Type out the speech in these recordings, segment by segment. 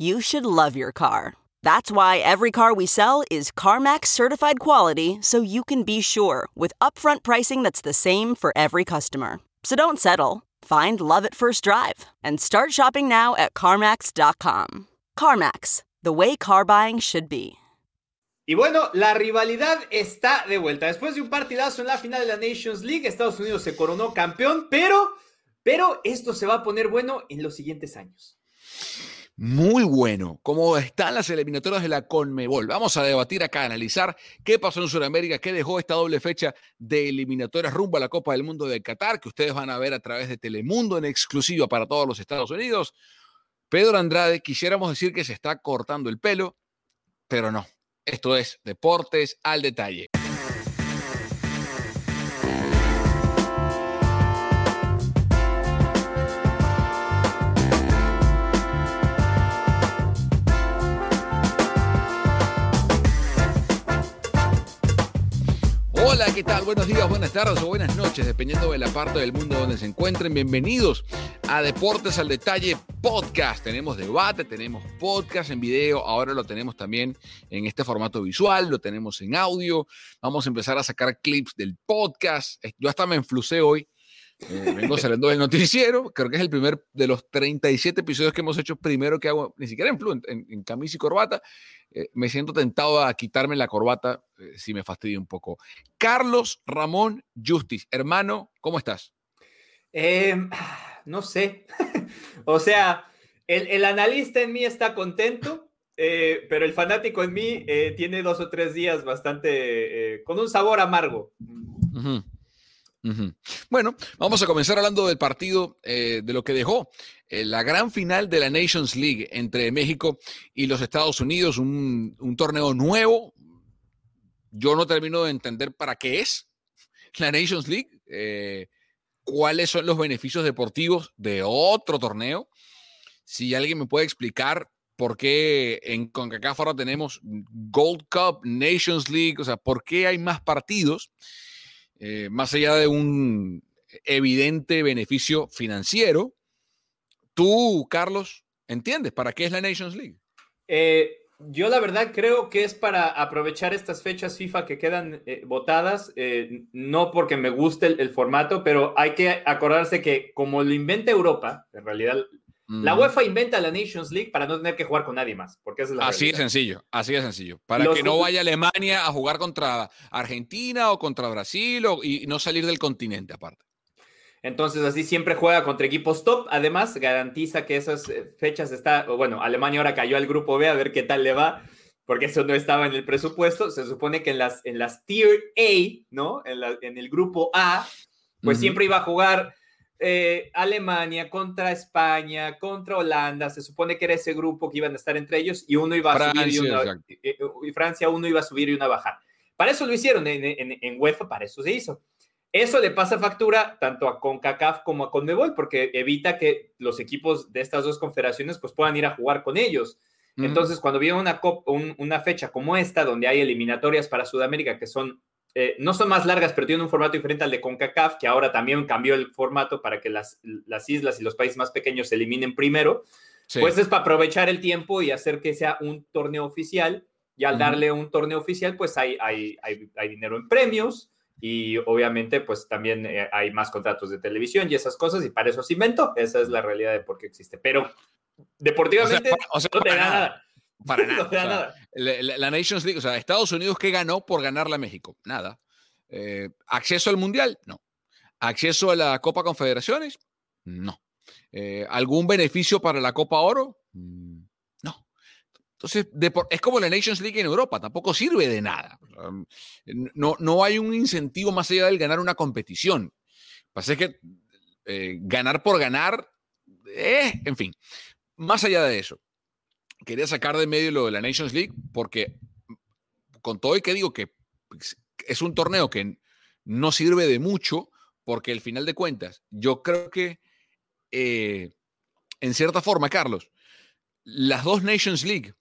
You should love your car. That's why every car we sell is CarMax certified quality so you can be sure with upfront pricing that's the same for every customer. So don't settle. Find love at first drive and start shopping now at CarMax.com. CarMax, the way car buying should be. Y bueno, la rivalidad está de vuelta. Después de un partidazo en la final de la Nations League, Estados Unidos se coronó campeón, pero, pero esto se va a poner bueno en los siguientes años. Muy bueno, como están las eliminatorias de la Conmebol. Vamos a debatir acá, analizar qué pasó en Sudamérica, qué dejó esta doble fecha de eliminatorias rumbo a la Copa del Mundo de Qatar, que ustedes van a ver a través de Telemundo en exclusiva para todos los Estados Unidos. Pedro Andrade, quisiéramos decir que se está cortando el pelo, pero no. Esto es Deportes al Detalle. ¿Qué tal? Buenos días, buenas tardes o buenas noches, dependiendo de la parte del mundo donde se encuentren. Bienvenidos a Deportes al Detalle Podcast. Tenemos debate, tenemos podcast en video, ahora lo tenemos también en este formato visual, lo tenemos en audio. Vamos a empezar a sacar clips del podcast. Yo hasta me enflusé hoy. Eh, vengo saliendo del noticiero, creo que es el primer de los 37 episodios que hemos hecho, primero que hago, ni siquiera en, en, en camisa y corbata, eh, me siento tentado a quitarme la corbata eh, si me fastidio un poco. Carlos Ramón Justice, hermano, ¿cómo estás? Eh, no sé. o sea, el, el, analista en mí está contento, eh, pero el fanático en mí eh, tiene dos o tres días bastante con un sabor amargo. Uh -huh. Bueno, vamos a comenzar hablando del partido, eh, de lo que dejó eh, la gran final de la Nations League entre México y los Estados Unidos, un, un, torneo nuevo. Yo no termino de entender para qué es la Nations League, eh, cuáles son los beneficios deportivos de otro torneo. Si alguien me puede explicar por qué en CONCACAF ahora tenemos Gold Cup, Nations League, o sea, por qué hay más partidos. Eh, más allá de un evidente beneficio financiero, tú, Carlos, ¿entiendes para qué es la Nations League? Eh, yo la verdad creo que es para aprovechar estas fechas FIFA que quedan eh, votadas, eh, no porque me guste el, el, formato, pero hay que acordarse que como lo inventa Europa, en realidad Mm. La UEFA inventa la Nations League para no tener que jugar con nadie más, porque es la así de sencillo, así de sencillo. Para Los... que no vaya Alemania a jugar contra Argentina o contra Brasil o, y no salir del continente aparte. Entonces así siempre juega contra equipos top. Además garantiza que esas eh, fechas está, bueno, Alemania ahora cayó al grupo B a ver qué tal le va, porque eso no estaba en el presupuesto. Se supone que en las, en las Tier A, ¿no? En, la, en el grupo A, pues uh -huh. siempre iba a jugar eh, Alemania contra España, contra Holanda, se supone que era ese grupo que iban a estar entre ellos y uno iba a Francia, subir y, una, eh, y, Francia uno iba a subir y una a bajar. Para eso lo hicieron en, en, en, UEFA, para eso se hizo. Eso le pasa factura tanto a CONCACAF como a CONMEBOL porque evita que los equipos de estas dos confederaciones pues puedan ir a jugar con ellos. Entonces, cuando viene una, una fecha como esta, donde hay eliminatorias para Sudamérica que son, eh, no son más largas, pero tienen un formato diferente al de CONCACAF, que ahora también cambió el formato para que las, las islas y los países más pequeños se eliminen primero, pues es para aprovechar el tiempo y hacer que sea un torneo oficial. Y al darle un torneo oficial, pues hay, hay, hay, hay dinero en premios, y obviamente pues también eh, hay más contratos de televisión y esas cosas y para eso se inventó. Esa es la realidad de por qué existe. Pero deportivamente o sea, no te da nada. Para nada. La, Nations League, o sea, Estados Unidos, ¿qué ganó por ganarle a México? Nada. Eh, ¿Acceso al Mundial? No. ¿Acceso a la Copa Confederaciones? No. Eh, ¿Algún beneficio para la Copa Oro? Mm, entonces, es como la Nations League en Europa, tampoco sirve de nada. No, no hay un incentivo más allá del ganar una competición. Pasa es que eh, ganar por ganar, eh, en fin, más allá de eso, quería sacar de medio lo de la Nations League porque con todo y que digo que es un torneo que no sirve de mucho porque al final de cuentas, yo creo que eh, en cierta forma, Carlos, las dos Nations League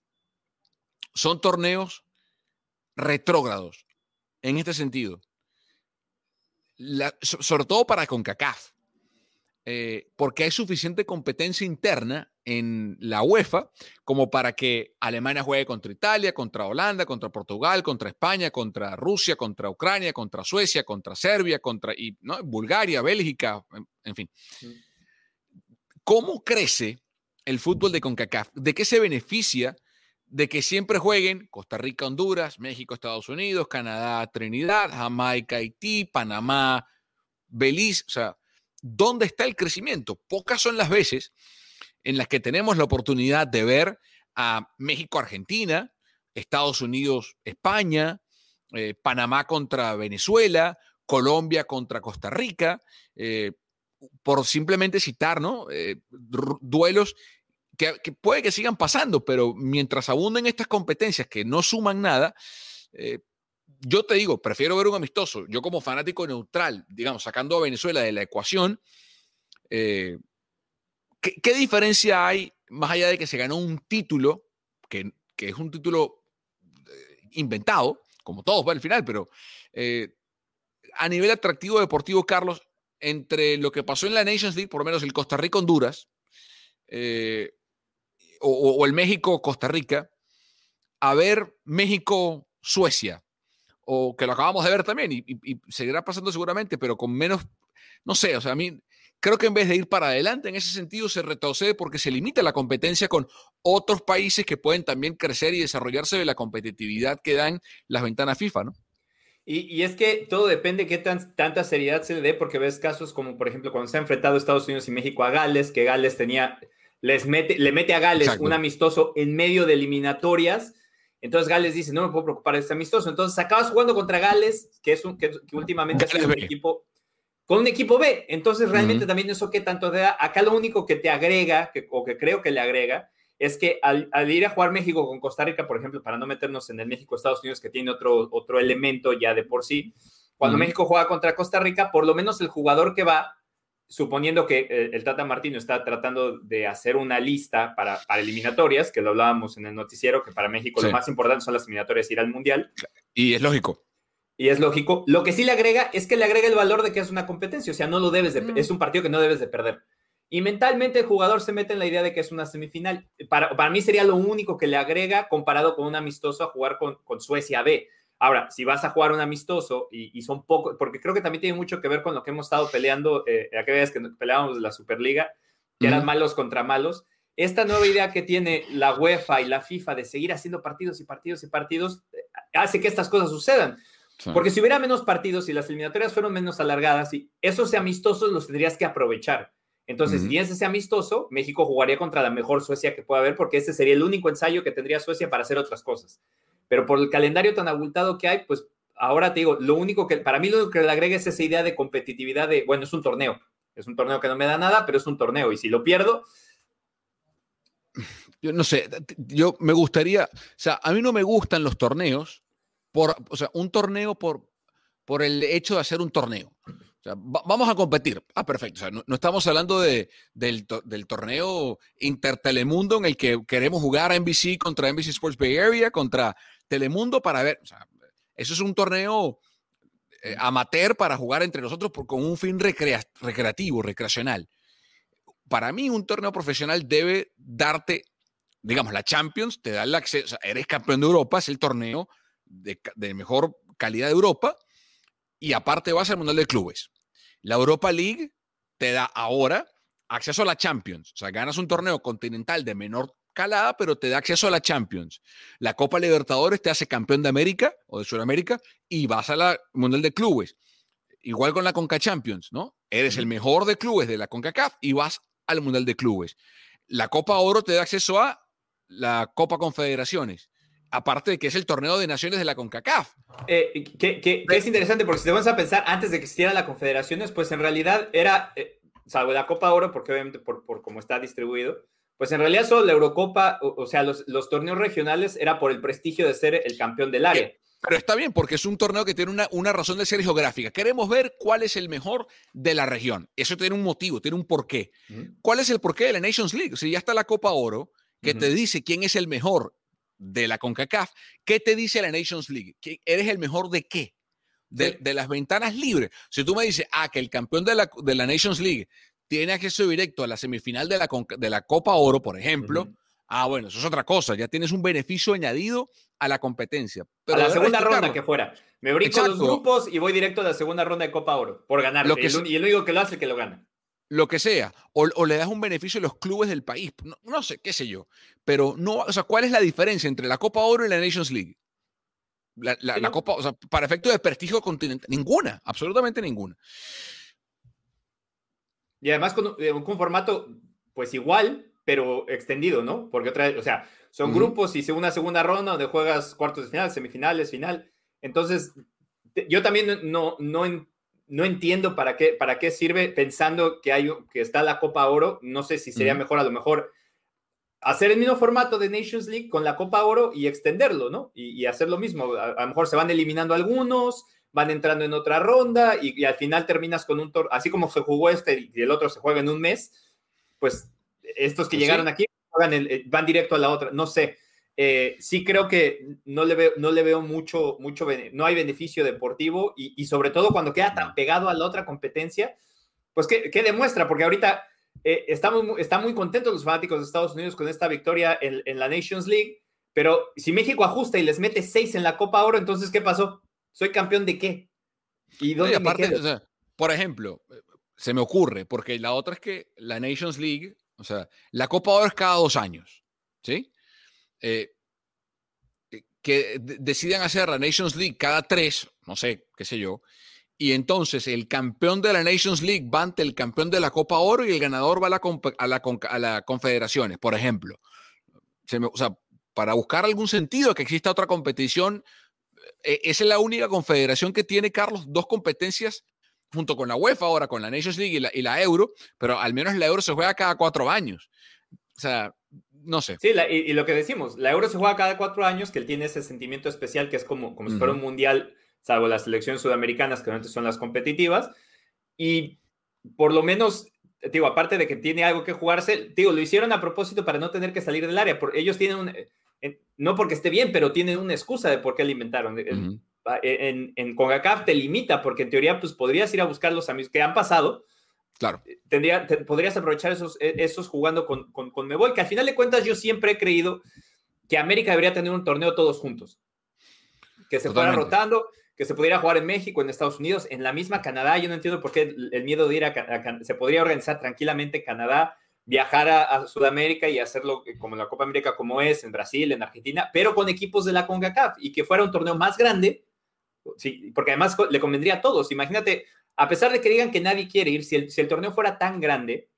son torneos retrógrados en este sentido. sobre todo para CONCACAF. Eh, porque hay suficiente competencia interna en la UEFA como para que Alemania juegue contra Italia, contra Holanda, contra Portugal, contra España, contra Rusia, contra Ucrania, contra Suecia, contra Serbia, contra y, Bulgaria, Bélgica, en fin. ¿Cómo crece el fútbol de CONCACAF? ¿De qué se beneficia de que siempre jueguen Costa Rica, Honduras, México, Estados Unidos, Canadá, Trinidad, Jamaica, Haití, Panamá, Belice. O sea, ¿dónde está el crecimiento? Pocas son las veces en las que tenemos la oportunidad de ver a México, Argentina, Estados Unidos, España, eh, Panamá contra Venezuela, Colombia contra Costa Rica, eh, por simplemente citar. Eh, duelos que, puede que sigan pasando, pero mientras abunden estas competencias que no suman nada, yo te digo, prefiero ver un amistoso. Yo como fanático neutral, digamos, sacando a Venezuela de la ecuación, eh, ¿qué, diferencia hay más allá de que se ganó un título, que, es un título eh, inventado, como todos va al final, pero a nivel atractivo deportivo, Carlos, entre lo que pasó en la Nations League, por lo menos el Costa Rica-Honduras, o, el México-Costa Rica, a ver México-Suecia, o que lo acabamos de ver también, y, seguirá pasando seguramente, pero con menos, no sé, o sea, a mí creo que en vez de ir para adelante, en ese sentido se retrocede porque se limita la competencia con otros países que pueden también crecer y desarrollarse de la competitividad que dan las ventanas FIFA, ¿no? Y, es que todo depende de qué tan, tanta seriedad se le dé, porque ves casos como, por ejemplo, cuando se ha enfrentado Estados Unidos y México a Gales, que Gales tenía les mete, le mete a Gales un amistoso en medio de eliminatorias. Entonces Gales dice, no me puedo preocupar de este amistoso. Entonces acabas jugando contra Gales, que es un que, últimamente es un equipo con un equipo B. Entonces realmente también eso que tanto te da. Acá lo único que te agrega, que, o que creo que le agrega, es que al, ir a jugar México con Costa Rica, por ejemplo, para no meternos en el México-Estados Unidos, que tiene otro, otro elemento ya de por sí, cuando México juega contra Costa Rica, por lo menos el jugador que va suponiendo que eh, el Tata Martino está tratando de hacer una lista para, eliminatorias, que lo hablábamos en el noticiero, que para México lo más importante son las eliminatorias, ir al Mundial. Y es lógico. Y es lógico. Lo que sí le agrega es que le agrega el valor de que es una competencia, o sea, no lo debes de, mm. es un partido que no debes de perder. Y mentalmente el jugador se mete en la idea de que es una semifinal. Para, para mí sería lo único que le agrega comparado con un amistoso a jugar con, con Suecia B Ahora, si vas a jugar un amistoso y, son pocos, porque creo que también tiene mucho que ver con lo que hemos estado peleando, eh, aquellas que peleábamos de la Superliga, que eran malos contra malos. Esta nueva idea que tiene la UEFA y la FIFA de seguir haciendo partidos y partidos y partidos eh, hace que estas cosas sucedan. Porque si hubiera menos partidos y las eliminatorias fueron menos alargadas, y esos amistosos los tendrías que aprovechar. Entonces, si es ese amistoso, México jugaría contra la mejor Suecia que pueda haber, porque ese sería el único ensayo que tendría Suecia para hacer otras cosas. Pero por el calendario tan abultado que hay, pues ahora te digo, lo único que, para mí lo que le agrega es esa idea de competitividad de, bueno, es un torneo, es un torneo que no me da nada, pero es un torneo y si lo pierdo... Yo no sé, yo me gustaría, o sea, a mí no me gustan los torneos, por, o sea, un torneo por, por el hecho de hacer un torneo. vamos a competir. Ah, perfecto. no, estamos hablando de, del, torneo Intertelemundo en el que queremos jugar a NBC contra NBC Sports Bay Area, contra Telemundo para ver. eso es un torneo eh, amateur para jugar entre nosotros con un fin recreativo, recreacional. Para mí, un torneo profesional debe darte, digamos, la Champions, te da el acceso, eres campeón de Europa, es el torneo de, de mejor calidad de Europa, y aparte vas al Mundial de Clubes. La Europa League te da ahora acceso a la Champions. O sea, ganas un torneo continental de menor calada, pero te da acceso a la Champions. La Copa Libertadores te hace campeón de América o de Sudamérica y vas a la Mundial de Clubes. Igual con la Conca Champions, ¿no? Eres el mejor de clubes de la CONCACAF y vas al Mundial de Clubes. La Copa Oro te da acceso a la Copa Confederaciones aparte de que es el torneo de naciones de la CONCACAF. Eh, que, es interesante, porque si te vas a pensar, antes de que existiera la Confederaciones, pues en realidad era, eh, salvo la Copa Oro, porque obviamente por, por cómo está distribuido, pues en realidad solo la Eurocopa, o, sea, los, torneos regionales era por el prestigio de ser el campeón del área. Pero está bien, porque es un torneo que tiene una, una, razón de ser geográfica. Queremos ver cuál es el mejor de la región. Eso tiene un motivo, tiene un porqué. ¿Cuál es el porqué de la Nations League? Si ya está la Copa Oro, que te dice quién es el mejor de la CONCACAF, ¿qué te dice la Nations League? ¿Eres el mejor de qué? De, las ventanas libres. Si tú me dices, ah, que el campeón de la, de la Nations League tiene acceso directo a la semifinal de la, de la Copa Oro, por ejemplo, ah, bueno, eso es otra cosa. Ya tienes un beneficio añadido a la competencia. Pero a la segunda ronda que fuera. Me brinco los grupos y voy directo a la segunda ronda de Copa Oro por ganar. y el único que lo hace que lo gana lo que sea, o, le das un beneficio a los clubes del país, no, sé, qué sé yo, pero no, o sea, ¿cuál es la diferencia entre la Copa Oro y la Nations League? La, Copa, o sea, para efectos de prestigio continental, ninguna, absolutamente ninguna. Y además con, eh, un formato, pues igual, pero extendido, ¿no? Porque otra vez, o sea, son grupos y una segunda ronda donde juegas cuartos de final, semifinales, final. Entonces, yo también no, no, no entiendo para qué, para qué sirve pensando que, hay, que está la Copa Oro. No sé si sería mejor a lo mejor hacer el mismo formato de Nations League con la Copa Oro y extenderlo, ¿no? Y, hacer lo mismo. A, lo mejor se van eliminando algunos, van entrando en otra ronda y, al final terminas con un torneo, así como se jugó este y el otro se juega en un mes, pues estos que pues llegaron aquí eh, van directo a la otra. No sé. Eh, sí creo que no le veo, no le veo mucho, mucho, no hay beneficio deportivo y, sobre todo cuando queda tan pegado a la otra competencia, pues ¿qué, demuestra? Porque ahorita eh, estamos, están muy contentos los fanáticos de Estados Unidos con esta victoria en, la Nations League, pero si México ajusta y les mete seis en la Copa Oro, entonces ¿qué pasó? ¿Soy campeón de qué? ¿Y dónde por ejemplo, se me ocurre, porque la otra es que la Nations League, o sea, la Copa Oro es cada dos años, ¿sí? Eh, eh, que decidan hacer la Nations League cada tres, no sé, qué sé yo, y entonces el campeón de la Nations League va ante el campeón de la Copa Oro y el ganador va a la, a la, Confederaciones, por ejemplo. o sea, para buscar algún sentido que exista otra competición, e, esa es la única confederación que tiene, Carlos, dos competencias junto con la UEFA ahora, con la Nations League y la Euro, pero al menos la Euro se juega cada cuatro años. O sea, no sé. Sí, y, lo que decimos, la Euro se juega cada cuatro años, que él tiene ese sentimiento especial que es como, como si fuera un mundial, salvo las selecciones sudamericanas, que realmente son las competitivas. Y por lo menos, digo, aparte de que tiene algo que jugarse, digo, lo hicieron a propósito para no tener que salir del área. ellos tienen un, no porque esté bien, pero tienen una excusa de por qué alimentaron. En, en CONCACAF te limita, porque en teoría, pues podrías ir a buscar los amigos que han pasado Claro. Eh, tendría, podrías aprovechar esos, e, esos jugando con, con, con Mebol, que al final de cuentas yo siempre he creído que América debería tener un torneo todos juntos. Que se fuera rotando, que se pudiera jugar en México, en Estados Unidos, en la misma Canadá. Yo no entiendo por qué el, miedo de ir a, Se podría organizar tranquilamente Canadá, viajar a, Sudamérica y hacerlo como la Copa América como es, en Brasil, en Argentina, pero con equipos de la CONCACAF y que fuera un torneo más grande, sí, porque además le convendría a todos. Imagínate a pesar de que digan que nadie quiere ir, si el, torneo fuera tan grande,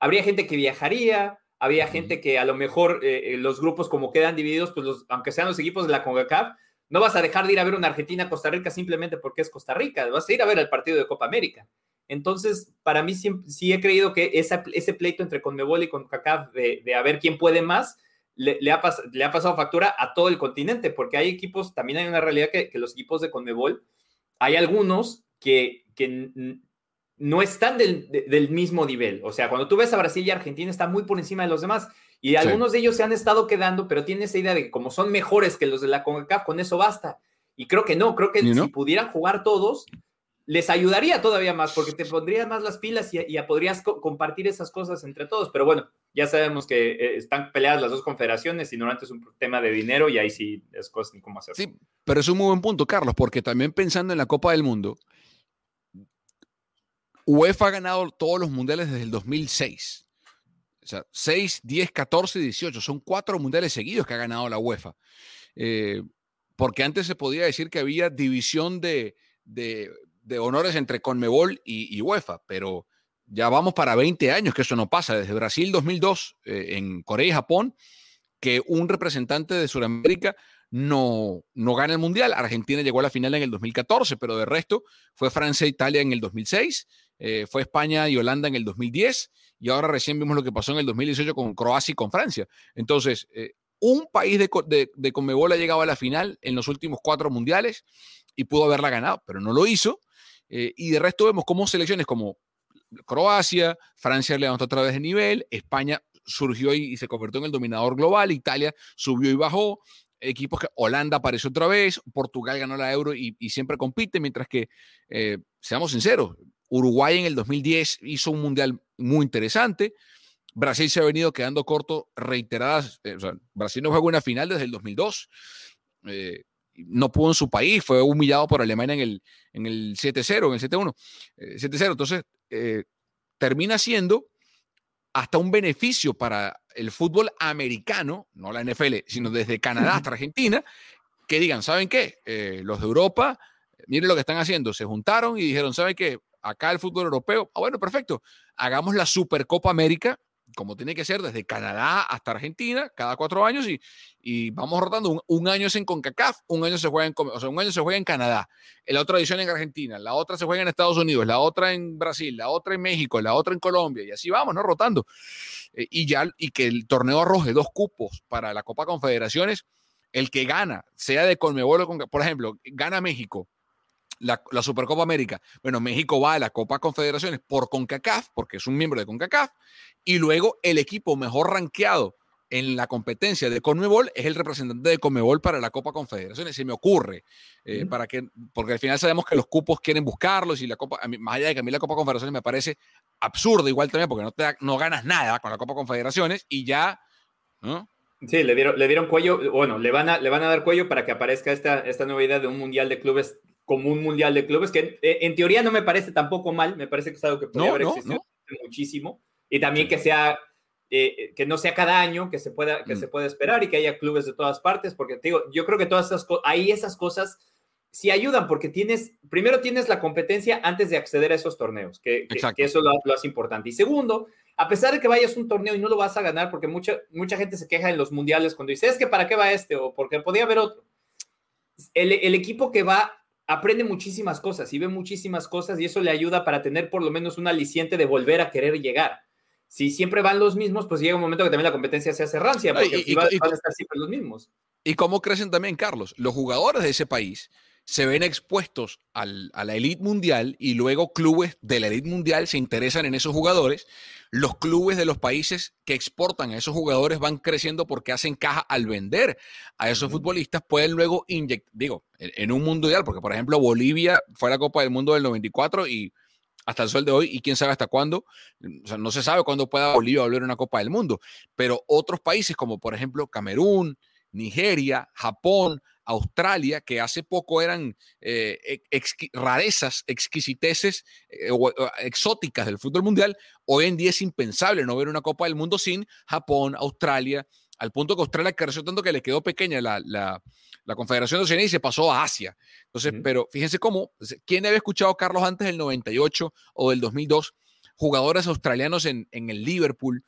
habría gente que viajaría, había gente que a lo mejor eh, eh, los grupos como quedan divididos, pues aunque sean los equipos de la CONCACAF, no vas a dejar de ir a ver una Argentina-Costa Rica simplemente porque es Costa Rica, vas a ir a ver el partido de Copa América. Entonces, para mí sí, he creído que ese pleito entre Conmebol y CONCACAF de, de a ver quién puede más, le, ha le, ha pasado factura a todo el continente, porque hay equipos, también hay una realidad que, que los equipos de Conmebol, hay algunos que, no están del, del, mismo nivel. O sea, cuando tú ves a Brasil y Argentina, está muy por encima de los demás. Y algunos de ellos se han estado quedando, pero tienen esa idea de que como son mejores que los de la CONCACAF, con eso basta. Y creo que no, creo que si pudieran jugar todos, les ayudaría todavía más, porque te pondrías más las pilas y, podrías compartir esas cosas entre todos. Pero bueno, ya sabemos que eh, están peleadas las dos confederaciones y normalmente es un tema de dinero y ahí sí es cosa ni cómo hacer. Sí, pero es un muy buen punto, Carlos, porque también pensando en la Copa del Mundo, UEFA ha ganado todos los mundiales desde el 2006. O sea, 6, 10, 14, 18. Son cuatro mundiales seguidos que ha ganado la UEFA. Eh, porque antes se podía decir que había división de, honores entre Conmebol y, UEFA, pero ya vamos para 20 años que eso no pasa. Desde Brasil 2002, eh, en Corea y Japón, que un representante de Sudamérica no, no gana el Mundial. Argentina llegó a la final en el 2014, pero de resto fue Francia e Italia en el 2006, eh, fue España y Holanda en el 2010, y ahora recién vimos lo que pasó en el 2018 con Croacia y con Francia. Entonces, eh, un país de, de, de Conmebol ha llegado a la final en los últimos cuatro mundiales y pudo haberla ganado, pero no lo hizo. Eh, y de resto vemos cómo selecciones como Croacia, Francia levantó otra vez de nivel, España surgió y, se convirtió en el dominador global, Italia subió y bajó, equipos que Holanda apareció otra vez, Portugal ganó la Euro y, siempre compite, mientras que, seamos sinceros, Uruguay en el 2010 hizo un mundial muy interesante, Brasil se ha venido quedando corto reiteradas. Eh, Brasil no juega una final desde el 2002. Eh, no pudo en su país, fue humillado por Alemania en el, en el 7-0, en el 7-1. 7-0. Eh, Entonces, termina siendo hasta un beneficio para el fútbol americano, no la NFL, sino desde Canadá hasta Argentina, que digan, ¿saben qué? los de Europa, miren lo que están haciendo, se juntaron y dijeron, ¿saben qué? Acá el fútbol europeo, ah, bueno, perfecto, hagamos la Supercopa América como tiene que ser, desde Canadá hasta Argentina, cada cuatro años, y, y vamos rotando. Un, año es en CONCACAF, un año se juega en, o sea, un año se juega en Canadá, la otra edición en Argentina, la otra se juega en Estados Unidos, la otra en Brasil, la otra en México, la otra en Colombia, y así vamos, ¿no? Rotando. Eh, y ya, y que el torneo arroje dos cupos para la Copa Confederaciones, el que gana, sea de Conmebol o por ejemplo, gana México, la, Supercopa América. Bueno, México va a la Copa Confederaciones por CONCACAF, porque es un miembro de CONCACAF, y luego el equipo mejor rankeado en la competencia de Conmebol es el representante de Conmebol para la Copa Confederaciones. Se me ocurre, eh, para que, porque al final sabemos que los cupos quieren buscarlos y la Copa, más allá de que a mí la Copa Confederaciones me parece absurda igual también, porque no, te no ganas nada con la Copa Confederaciones y ya, ¿no? Sí, le dieron, le dieron cuello, bueno, le van, a, le van a dar cuello para que aparezca esta, esta nueva idea de un mundial de clubes como un mundial de clubes, que eh, en, teoría no me parece tampoco mal, me parece que es algo que podría haber existido muchísimo, y también que sea, eh, eh, que no sea cada año, que se pueda, que mm. se pueda esperar y que haya clubes de todas partes, porque te digo, yo creo que todas esas cosas, ahí esas cosas sí ayudan, porque tienes, primero tienes la competencia antes de acceder a esos torneos, que, que, eso lo, lo, hace importante. Y segundo, a pesar de que vayas a un torneo y no lo vas a ganar, porque mucha, mucha gente se queja en los mundiales cuando dice, es que para qué va este, o porque podía haber otro. El, el equipo que va aprende muchísimas cosas y ve muchísimas cosas y eso le ayuda para tener por lo menos un aliciente de volver a querer llegar. Si siempre van los mismos, pues llega un momento que también la competencia se hace rancia, porque y, van, a estar siempre los mismos. ¿Y cómo crecen también, Carlos? Los jugadores de ese país se ven expuestos a la elite mundial y luego clubes de la elite mundial se interesan en esos jugadores. Los clubes de los países que exportan a esos jugadores van creciendo porque hacen caja al vender a esos futbolistas. Pueden luego inyectar, digo, en, un mundial, porque por ejemplo Bolivia fue a la Copa del Mundo del 94 y hasta el sol de hoy, y quién sabe hasta cuándo, o sea, no se sabe cuándo pueda Bolivia volver a una Copa del Mundo, pero otros países como por ejemplo Camerún, Nigeria, Japón, Australia, que hace poco eran eh, rarezas, exquisiteces eh, exóticas del fútbol mundial, hoy en día es impensable no ver una Copa del Mundo sin Japón, Australia, al punto que Australia creció tanto que le quedó pequeña la, la, Confederación de Oceanía y se pasó a Asia. Entonces, pero fíjense cómo, ¿quién había escuchado Carlos antes del 98 o del 2002? Jugadores australianos en, en el Liverpool,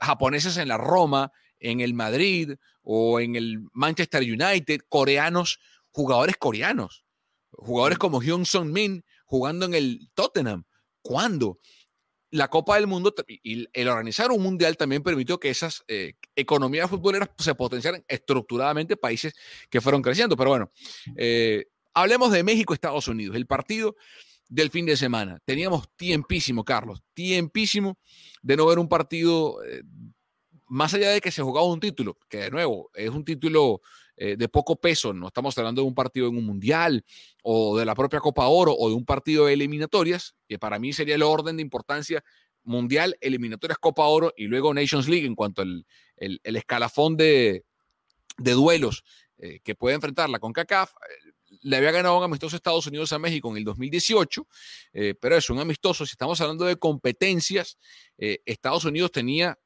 japoneses en la Roma, en el Madrid o en el Manchester United, coreanos, jugadores coreanos, jugadores como Hyun Sung Min jugando en el Tottenham. ¿Cuándo? La Copa del Mundo y el organizar un mundial también permitió que esas eh, economías futboleras se potenciaran estructuradamente países que fueron creciendo. Pero bueno, eh, hablemos de México-Estados Unidos. El partido del fin de semana. Teníamos tiempísimo, Carlos, tiempísimo de no ver un partido, eh, más allá de que se jugaba un título, que de nuevo es un título eh, de poco peso, no estamos hablando de un partido en un mundial o de la propia Copa Oro o de un partido de eliminatorias, que para mí sería el orden de importancia mundial, eliminatorias, Copa Oro y luego Nations League en cuanto al el, escalafón de, duelos eh, que puede enfrentar la CONCACAF. Le había ganado un amistoso Estados Unidos a México en el 2018, eh, pero es un amistoso, si estamos hablando de competencias, Estados Unidos tenía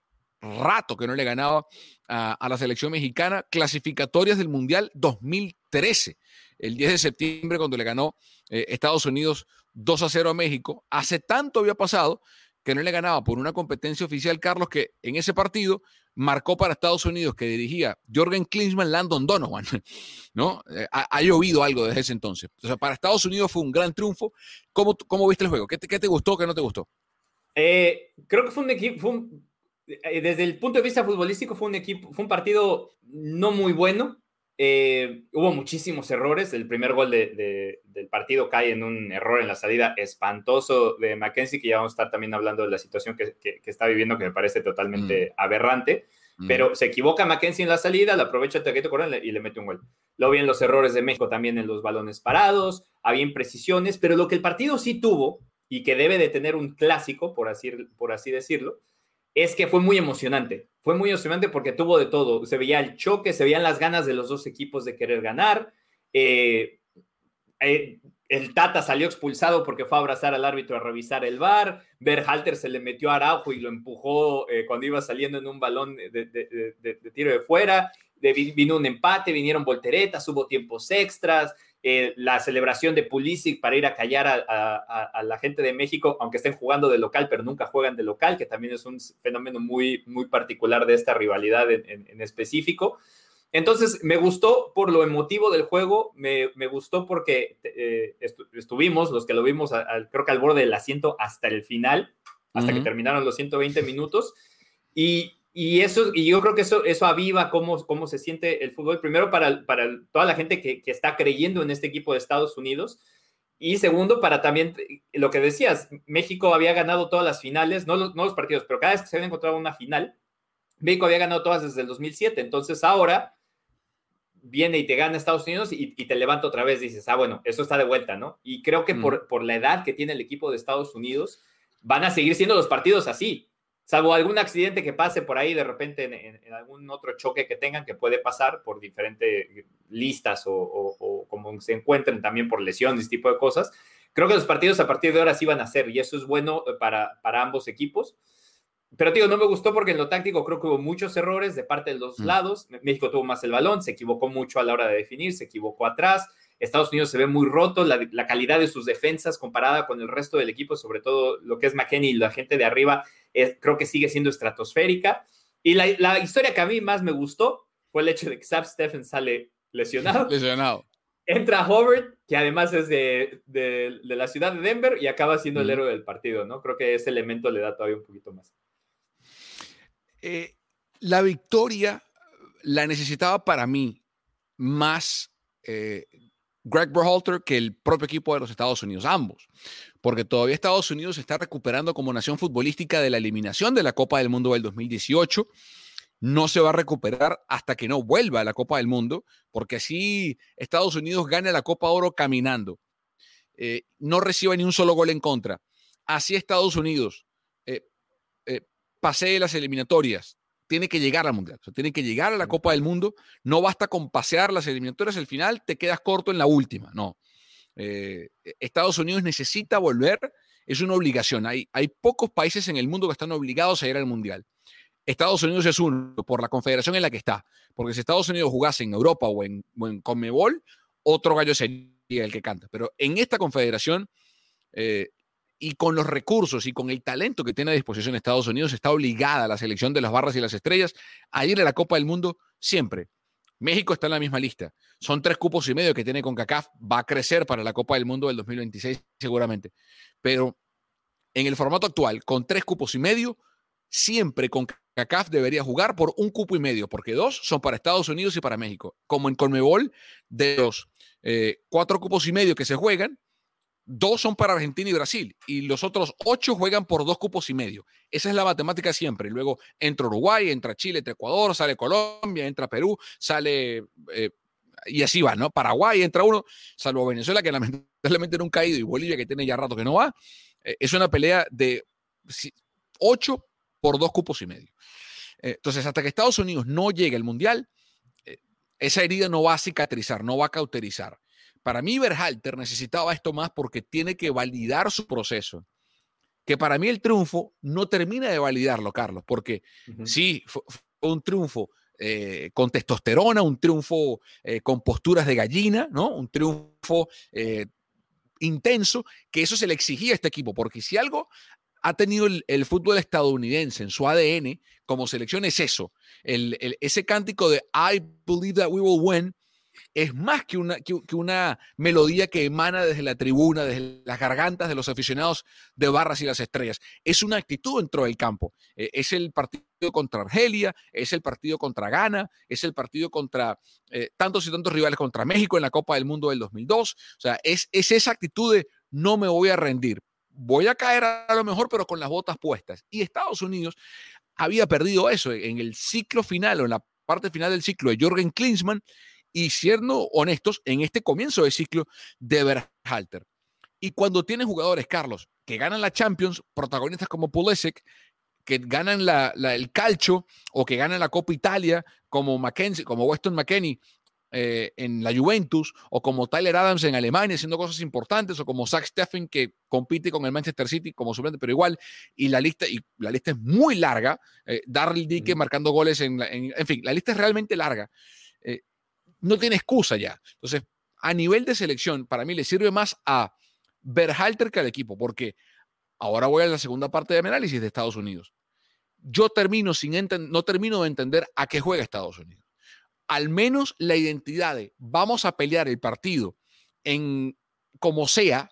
rato que no le ganaba a, la selección mexicana, clasificatorias del Mundial 2013, el 10 de septiembre cuando le ganó eh, Estados Unidos 2 a 0 a México. Hace tanto había pasado que no le ganaba por una competencia oficial, Carlos, que en ese partido marcó para Estados Unidos que dirigía Jorgen Klinsmann, Landon Donovan, ¿no? Eh, ha, llovido algo desde ese entonces. O sea, para Estados Unidos fue un gran triunfo. ¿Cómo, cómo viste el juego? ¿Qué te, qué te gustó, qué no te gustó? Eh, creo que fue un equipo, eh, desde el punto de vista futbolístico fue un equipo, fue un partido no muy bueno. hubo muchísimos errores. El primer gol de, del partido cae en un error en la salida espantoso de Mackenzie, que ya vamos a estar también hablando de la situación que, que, está viviendo, que me parece totalmente mm. aberrante. Mm. Pero se equivoca Mackenzie en la salida, la aprovecha Taqueto Corona y le mete un gol. Lo vi en los errores de México también en los balones parados, había imprecisiones, pero lo que el partido sí tuvo, y que debe de tener un clásico, por así, por así decirlo, es que fue muy emocionante. Fue muy emocionante porque tuvo de todo. Se veía el choque, se veían las ganas de los dos equipos de querer ganar. Eh, eh, el Tata salió expulsado porque fue a abrazar al árbitro a revisar el bar. Berhalter se le metió a Araujo y lo empujó eh, cuando iba saliendo en un balón de, tiro de fuera. vino un empate, vinieron volteretas, hubo tiempos extras. Eh, la celebración de Pulisic para ir a callar a, la gente de México, aunque estén jugando de local, pero nunca juegan de local, que también es un fenómeno muy, muy particular de esta rivalidad en específico. Entonces, me gustó por lo emotivo del juego, me, gustó porque eh, estuvimos, los que lo vimos, creo que al borde del asiento hasta el final, hasta que terminaron los 120 minutos. Y, eso, y yo creo que eso, eso aviva cómo, cómo se siente el fútbol, primero para, para toda la gente que, está creyendo en este equipo de Estados Unidos. Y segundo, para también lo que decías, México había ganado todas las finales, no los, no los partidos, pero cada vez que se había encontrado una final, México había ganado todas desde el 2007. Entonces ahora viene y te gana Estados Unidos y, te levanta otra vez, dices, ah, bueno, eso está de vuelta, ¿no? Y creo que por, por la edad que tiene el equipo de Estados Unidos, van a seguir siendo los partidos así, salvo algún accidente que pase por ahí de repente en, algún otro choque que tengan que puede pasar por diferentes listas o, como se encuentren también por lesiones, este tipo de cosas. Creo que los partidos a partir de ahora sí van a ser y eso es bueno para, para ambos equipos pero digo, no me gustó porque en lo táctico creo que hubo muchos errores de parte de los mm. lados. México tuvo más el balón, se equivocó mucho a la hora de definir, se equivocó atrás. Estados Unidos se ve muy roto, la, calidad de sus defensas comparada con el resto del equipo, sobre todo lo que es McKenny y la gente de arriba, creo que sigue siendo estratosférica. Y la, historia que a mí más me gustó fue el hecho de que Sab Steffen sale lesionado. lesionado. Entra Howard, que además es de, la ciudad de Denver y acaba siendo el héroe del partido, ¿no? Creo que ese elemento le da todavía un poquito más. Eh, la victoria la necesitaba para mí más eh, Greg Berhalter que el propio equipo de los Estados Unidos, ambos, porque todavía Estados Unidos se está recuperando como nación futbolística de la eliminación de la Copa del Mundo del 2018. No se va a recuperar hasta que no vuelva a la Copa del Mundo, porque así Estados Unidos gane la Copa Oro caminando. Eh, no reciba ni un solo gol en contra. Así Estados Unidos pasee las eliminatorias, tiene que llegar al Mundial, tiene que llegar a la Copa del Mundo, no basta con pasear las eliminatorias, al final te quedas corto en la última, no. Eh, Estados Unidos necesita volver, es una obligación, hay, pocos países en el mundo que están obligados a ir al Mundial. Estados Unidos es uno por la confederación en la que está, porque si Estados Unidos jugase en Europa o en, o Conmebol, otro gallo sería el que canta, pero en esta confederación eh, y con los recursos y con el talento que tiene a disposición Estados Unidos, está obligada la selección de las barras y las estrellas a ir a la Copa del Mundo siempre. México está en la misma lista. Son tres cupos y medio que tiene con CACAF. Va a crecer para la Copa del Mundo del 2026 seguramente. Pero en el formato actual, con tres cupos y medio, siempre con CACAF debería jugar por un cupo y medio, porque dos son para Estados Unidos y para México. Como en Conmebol, de los eh, cuatro cupos y medio que se juegan, dos son para Argentina y Brasil y los otros ocho juegan por dos cupos y medio. Esa es la matemática siempre. Luego entra Uruguay, entra Chile, entra Ecuador, sale Colombia, entra Perú, sale... Eh, y así va, ¿no? Paraguay entra uno, salvo Venezuela, que lamentablemente no ha caído, y Bolivia, que tiene ya rato que no va. Eh, es una pelea de ocho por dos cupos y medio. Eh, entonces, hasta que Estados Unidos no llegue al Mundial, esa herida no va a cicatrizar, no va a cauterizar. Para mí, Berhalter necesitaba esto más porque tiene que validar su proceso. Que para mí el triunfo no termina de validarlo, Carlos, porque sí, fue, un triunfo eh, con testosterona, un triunfo eh, con posturas de gallina, ¿no? Un triunfo eh, intenso, que eso se le exigía a este equipo, porque si algo ha tenido el, fútbol estadounidense en su ADN como selección es eso, ese cántico de I believe that we will win, es más que una, que, una melodía que emana desde la tribuna, desde las gargantas de los aficionados de Barras y las Estrellas. Es una actitud dentro del campo. Eh, es el partido contra Argelia, es el partido contra Ghana, es el partido contra eh, tantos y tantos rivales contra México en la Copa del Mundo del 2002. O sea, es, es esa actitud de no me voy a rendir. Voy a caer a lo mejor, pero con las botas puestas. Y Estados Unidos había perdido eso en el ciclo final o en la parte final del ciclo de Jorgen Klinsmann y siendo honestos en este comienzo de ciclo de Berhalter. Y cuando tienes jugadores, Carlos, que ganan la Champions, protagonistas como Pulisic, que ganan el calcio o que ganan la Copa Italia, como Mackenzie, como Weston McKenney eh, en la Juventus, o como Tyler Adams en Alemania haciendo cosas importantes, o como Zach Steffen que compite con el Manchester City como suplente, pero igual, y la lista, y la lista es muy larga, eh, Darryl Dicke marcando goles en, en, fin, la lista es realmente larga no tiene excusa ya. Entonces, a nivel de selección, para mí le sirve más a Berhalter que al equipo, porque ahora voy a la segunda parte de mi análisis de Estados Unidos. Yo termino sin no termino de entender a qué juega Estados Unidos. Al menos la identidad de vamos a pelear el partido en como sea,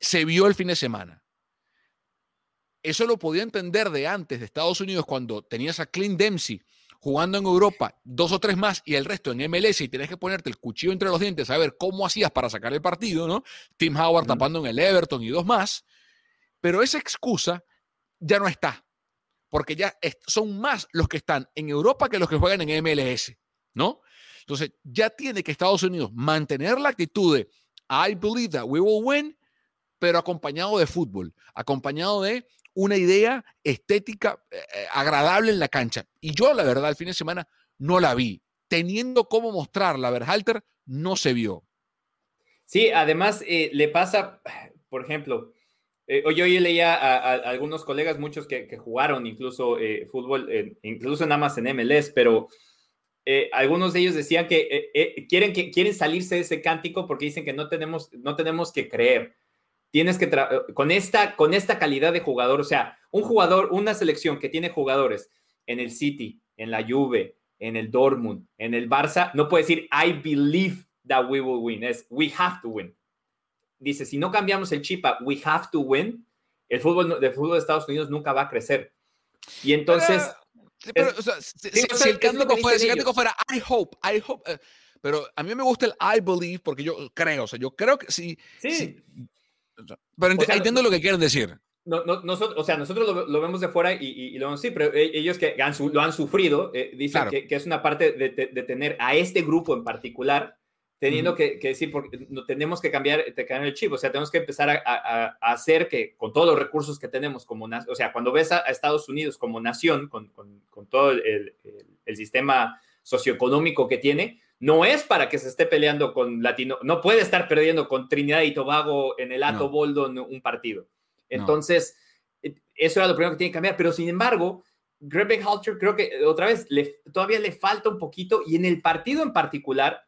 se vio el fin de semana. Eso lo podía entender de antes de Estados Unidos cuando tenías a Clint Dempsey jugando en Europa dos o tres más y el resto en MLS y tienes que ponerte el cuchillo entre los dientes a ver cómo hacías para sacar el partido, ¿no? Tim Howard tapando en el Everton y dos más. Pero esa excusa ya no está, porque ya son más los que están en Europa que los que juegan en MLS, ¿no? Entonces ya tiene que Estados Unidos mantener la actitud de I believe that we will win, pero acompañado de fútbol, acompañado de una idea estética eh, eh, agradable en la cancha. Y yo, la verdad, el fin de semana no la vi. Teniendo cómo mostrar la Berhalter, no se vio. Sí, además eh, le pasa, por ejemplo, yo hoy leía a, algunos colegas, muchos que, jugaron incluso fútbol, incluso nada más en MLS, pero algunos de ellos decían que quieren, que quieren salirse de ese cántico porque dicen que no tenemos, no tenemos que creer tienes que, con esta, con esta calidad de jugador, o sea, un jugador, una selección que tiene jugadores en el City, en la Juve, en el Dortmund, en el Barça, no puede decir, I believe that we will win, es, we have to win. Dice, si no cambiamos el chip a we have to win, el fútbol, de fútbol de Estados Unidos nunca va a crecer. Y entonces... si, el cántico fuera, I hope, I hope, eh, pero a mí me gusta el I believe porque yo creo, o sea, yo creo que si, sí. Pero entiendo lo que quieren decir. No, no, nosotros, o sea, nosotros lo, vemos de fuera y, lo vemos sí, pero e, ellos que lo han sufrido eh, dicen que, es una parte de, tener a este grupo en particular teniendo que, decir, porque no, tenemos que cambiar, el chip, o sea, tenemos que empezar a, hacer que con todos los recursos que tenemos como nación, o sea, cuando ves a, Estados Unidos como nación, con, con, todo el, el, sistema socioeconómico que tiene, no es para que se esté peleando con Latino, no puede estar perdiendo con Trinidad y Tobago en el Ato Boldo en un partido. Entonces, eh, eso era lo primero que tiene que cambiar, pero sin embargo, Greg Halter creo que eh, otra vez le, todavía le falta un poquito y en el partido en particular,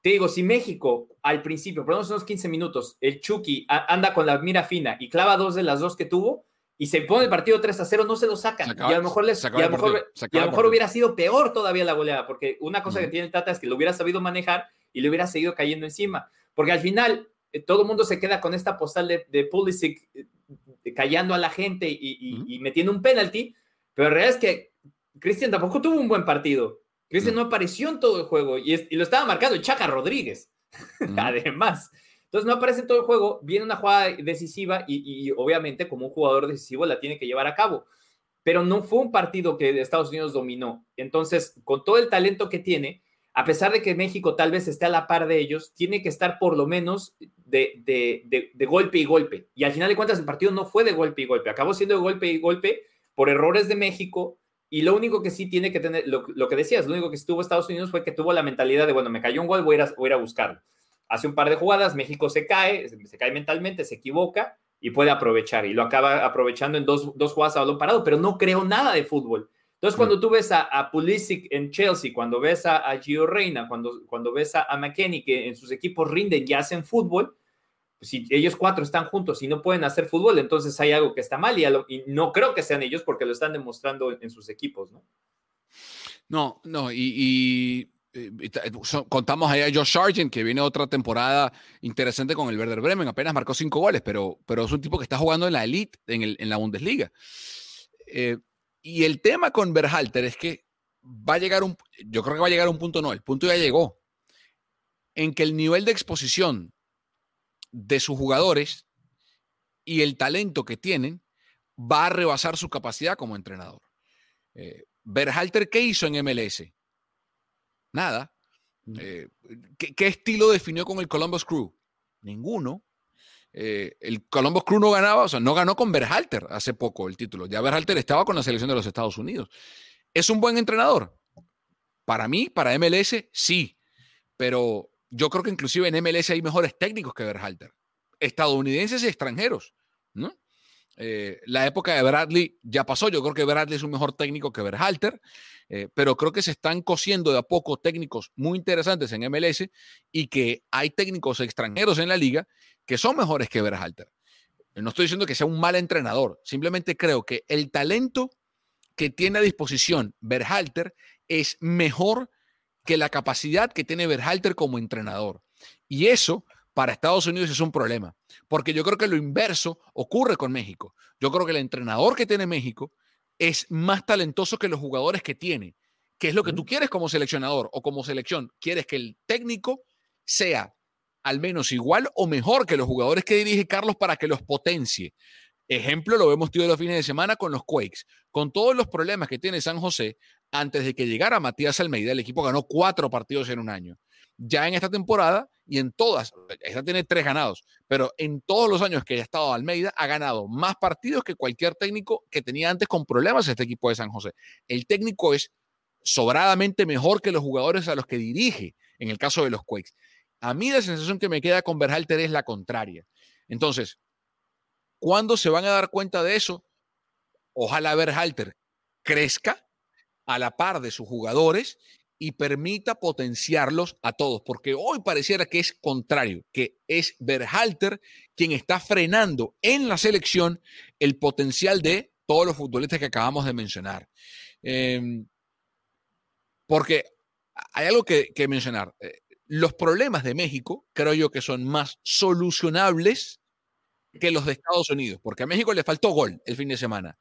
te digo, si México al principio, por unos 15 minutos, el Chucky anda con la mira fina y clava dos de las dos que tuvo, y se pone el partido 3 a 0, no se lo sacan. y a lo mejor, les, a mejor, hubiera sido peor todavía la goleada, porque una cosa que tiene el Tata es que lo hubiera sabido manejar y le hubiera seguido cayendo encima. Porque al final eh, todo el mundo se queda con esta postal de, de Pulisic eh, callando a la gente y, metiendo un penalti, pero la realidad es que Cristian tampoco tuvo un buen partido. Cristian no. apareció en todo el juego y, lo estaba marcando Chaca Rodríguez, además. Entonces no aparece en todo el juego, viene una jugada decisiva y, obviamente como un jugador decisivo la tiene que llevar a cabo. Pero no fue un partido que Estados Unidos dominó. Entonces, con todo el talento que tiene, a pesar de que México tal vez esté a la par de ellos, tiene que estar por lo menos de, de, golpe y golpe. Y al final de cuentas el partido no fue de golpe y golpe, acabó siendo de golpe y golpe por errores de México. Y lo único que sí tiene que tener, lo, que decías, lo único que estuvo Estados Unidos fue que tuvo la mentalidad de, bueno, me cayó un gol, voy a voy a, ir a buscarlo hace un par de jugadas, México se cae, se cae mentalmente, se equivoca y puede aprovechar. Y lo acaba aprovechando en dos, dos jugadas a balón parado, pero no creo nada de fútbol. Entonces, cuando mm. tú ves a, Pulisic en Chelsea, cuando ves a, Gio Reina, cuando, cuando ves a, a McKenny, que en sus equipos rinden y hacen fútbol, pues si ellos cuatro están juntos y no pueden hacer fútbol, entonces hay algo que está mal y, y no creo que sean ellos porque lo están demostrando en, sus equipos, ¿no? No, no, y contamos ahí a Josh Sargent, que viene otra temporada interesante con el Werder Bremen, apenas marcó cinco goles, pero, pero es un tipo que está jugando en la elite, en, el, en la Bundesliga. Eh, y el tema con Berhalter es que va a llegar un, yo creo que va a llegar un punto, no, el punto ya llegó, en que el nivel de exposición de sus jugadores y el talento que tienen va a rebasar su capacidad como entrenador. Berhalter, ¿qué hizo en MLS? Nada. Eh, ¿qué, estilo definió con el Columbus Crew? Ninguno. Eh, el Columbus Crew no ganaba, o sea, no ganó con Berhalter hace poco el título. Ya Berhalter estaba con la selección de los Estados Unidos. ¿Es un buen entrenador? Para mí, para MLS, sí. Pero yo creo que inclusive en MLS hay mejores técnicos que Berhalter. Estadounidenses y extranjeros. ¿no? Eh, la época de Bradley ya pasó. Yo creo que Bradley es un mejor técnico que Berhalter. Eh, pero creo que se están cosiendo de a poco técnicos muy interesantes en MLS y que hay técnicos extranjeros en la liga que son mejores que Berhalter. No estoy diciendo que sea un mal entrenador, simplemente creo que el talento que tiene a disposición Berhalter es mejor que la capacidad que tiene Berhalter como entrenador. Y eso para Estados Unidos es un problema, porque yo creo que lo inverso ocurre con México. Yo creo que el entrenador que tiene México es más talentoso que los jugadores que tiene. ¿Qué es lo que tú quieres como seleccionador o como selección? Quieres que el técnico sea al menos igual o mejor que los jugadores que dirige Carlos para que los potencie. Ejemplo, lo vemos todos los fines de semana con los Quakes. Con todos los problemas que tiene San José, antes de que llegara Matías Almeida, el equipo ganó cuatro partidos en un año. Ya en esta temporada y en todas, esta tiene tres ganados, pero en todos los años que ha estado Almeida ha ganado más partidos que cualquier técnico que tenía antes con problemas este equipo de San José. El técnico es sobradamente mejor que los jugadores a los que dirige, en el caso de los Quakes. A mí la sensación que me queda con Berhalter es la contraria. Entonces, ¿cuándo se van a dar cuenta de eso? Ojalá Berhalter crezca a la par de sus jugadores y permita potenciarlos a todos, porque hoy pareciera que es contrario, que es Berhalter quien está frenando en la selección el potencial de todos los futbolistas que acabamos de mencionar. Em, porque hay algo que, mencionar. Eh, los problemas de México creo yo que son más solucionables que los de Estados Unidos, porque a México le faltó gol el fin de semana.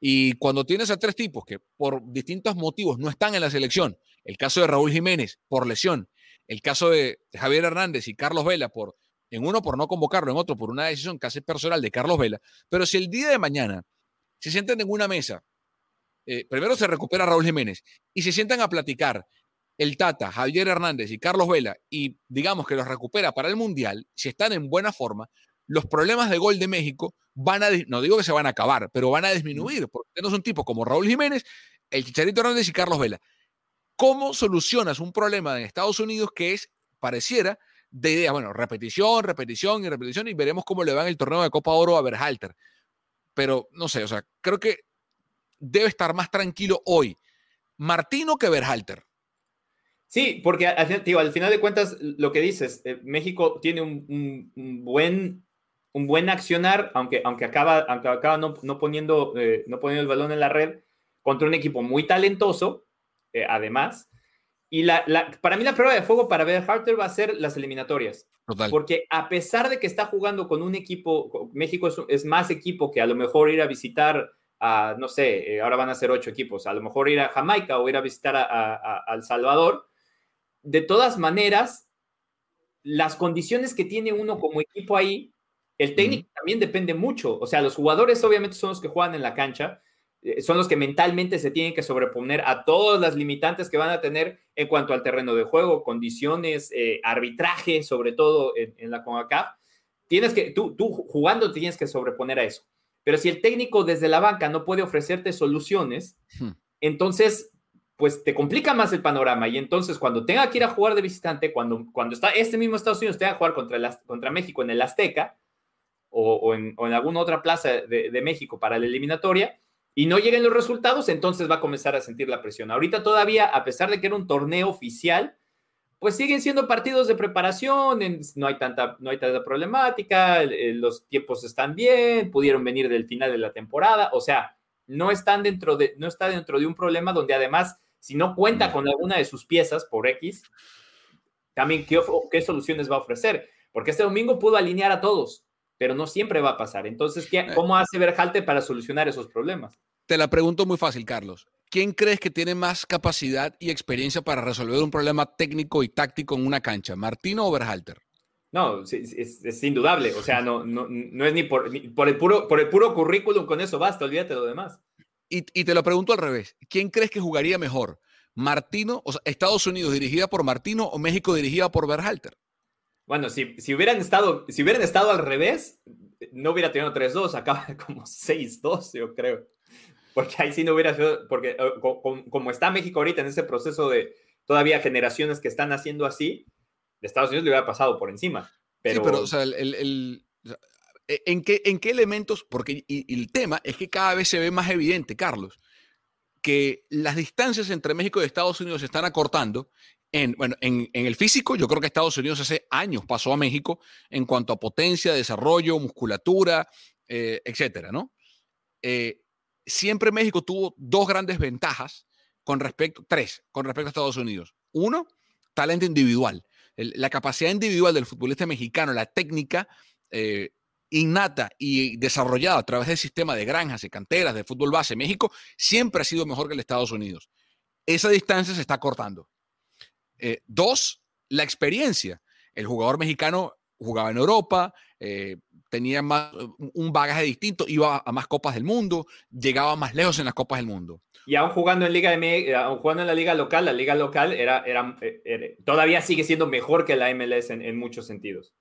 Y cuando tienes a tres tipos que por distintos motivos no están en la selección, el caso de Raúl Jiménez por lesión, el caso de Javier Hernández y Carlos Vela por, en uno por no convocarlo, en otro por una decisión casi personal de Carlos Vela, pero si el día de mañana se sienten en una mesa, eh, primero se recupera Raúl Jiménez y se sientan a platicar el Tata, Javier Hernández y Carlos Vela y digamos que los recupera para el Mundial, si están en buena forma, los problemas de gol de México van a, no digo que se van a acabar, pero van a disminuir, porque tenemos un tipo como Raúl Jiménez, el Chicharito Hernández y Carlos Vela. ¿Cómo solucionas un problema en Estados Unidos que es, pareciera, de idea, bueno, repetición, repetición y repetición, y veremos cómo le va en el torneo de Copa Oro a Berhalter. Pero no sé, o sea, creo que debe estar más tranquilo hoy Martino que Berhalter. Sí, porque al, final de cuentas, lo que dices, eh, México tiene un, buen un buen accionar, aunque, aunque acaba, aunque acaba no, no poniendo, eh, no poniendo el balón en la red, contra un equipo muy talentoso, eh, además. Y la, para mí la prueba de fuego para ver Harter va a ser las eliminatorias. Porque a pesar de que está jugando con un equipo, México es, más equipo que a lo mejor ir a visitar a, no sé, ahora van a ser ocho equipos, a lo mejor ir a Jamaica o ir a visitar a, a El Salvador, de todas maneras, las condiciones que tiene uno como equipo ahí, el técnico también depende mucho. O sea, los jugadores obviamente son los que juegan en la cancha, eh, son los que mentalmente se tienen que sobreponer a todas las limitantes que van a tener en cuanto al terreno de juego, condiciones, eh, arbitraje, sobre todo en, la CONCACAF. Tienes que, tú, tú jugando tienes que sobreponer a eso. Pero si el técnico desde la banca no puede ofrecerte soluciones, entonces pues te complica más el panorama. Y entonces, cuando tenga que ir a jugar de visitante, cuando, cuando está este mismo Estados Unidos tenga que jugar contra, contra México en el Azteca o, en, alguna otra plaza de, México para la eliminatoria y no lleguen los resultados, entonces va a comenzar a sentir la presión. Ahorita todavía, a pesar de que era un torneo oficial, pues siguen siendo partidos de preparación, no, hay tanta, no hay tanta problemática, los tiempos están bien, pudieron venir del final de la temporada, o sea, no están dentro de, no está dentro de un problema donde además si no cuenta con alguna de sus piezas por X, también qué, qué soluciones va a ofrecer. Porque este domingo pudo alinear a todos, pero no siempre va a pasar. Entonces, ¿qué, eh. ¿cómo hace Berhalte para solucionar esos problemas? Te la pregunto muy fácil, Carlos. ¿Quién crees que tiene más capacidad y experiencia para resolver un problema técnico y táctico en una cancha, Martino o Berhalter? No, es, indudable. O sea, no, no, no es ni por, por, el puro, por el puro currículum, con eso basta, olvídate de lo demás. Y, te lo pregunto al revés. ¿Quién crees que jugaría mejor? ¿Martino, o sea, Estados Unidos dirigida por Martino o México dirigida por Berhalter? Bueno, si, si, hubieran estado, si hubieran estado al revés, no hubiera tenido 3-2, acaba como 6-2, yo creo. Porque ahí sí no hubiera sido, porque eh, como, está México ahorita en ese proceso de todavía generaciones que están haciendo así, de Estados Unidos le hubiera pasado por encima. Pero... Sí, pero o sea, el, e, ¿En qué, ¿En qué elementos? Porque el tema es que cada vez se ve más evidente, Carlos, que las distancias entre México y Estados Unidos se están acortando. En, bueno, en, el físico, yo creo que Estados Unidos hace años pasó a México en cuanto a potencia, desarrollo, musculatura, eh, etcétera, ¿no? Eh, siempre México tuvo dos grandes ventajas con respecto, tres, con respecto a Estados Unidos. Uno, talento individual. la capacidad individual del futbolista mexicano, la técnica, eh, innata y desarrollada a través del sistema de granjas y canteras de fútbol base México siempre ha sido mejor que el Estados Unidos. Esa distancia se está cortando. Eh, dos, la experiencia. El jugador mexicano jugaba en Europa, eh, tenía más, un bagaje distinto, iba a más copas del mundo, llegaba más lejos en las copas del mundo. Y aún jugando en Liga aún jugando en la liga local, la liga local era, era, eh, todavía sigue siendo mejor que la MLS en muchos sentidos.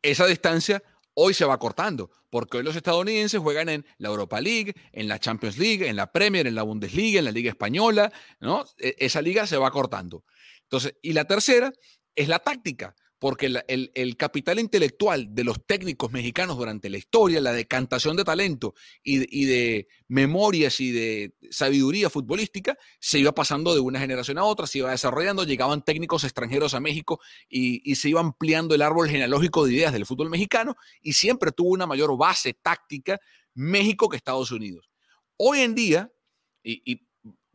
Esa distancia hoy se va cortando, porque hoy los estadounidenses juegan en la Europa League, en la Champions League, en la Premier, en la Bundesliga, en la Liga Española, ¿no? E, esa liga se va cortando. Entonces, y la tercera es la táctica porque el, capital intelectual de los técnicos mexicanos durante la historia, la decantación de talento y, de memorias y de sabiduría futbolística, se iba pasando de una generación a otra, se iba desarrollando, llegaban técnicos extranjeros a México y, se iba ampliando el árbol genealógico de ideas del fútbol mexicano y siempre tuvo una mayor base táctica México que Estados Unidos. Hoy en día, y,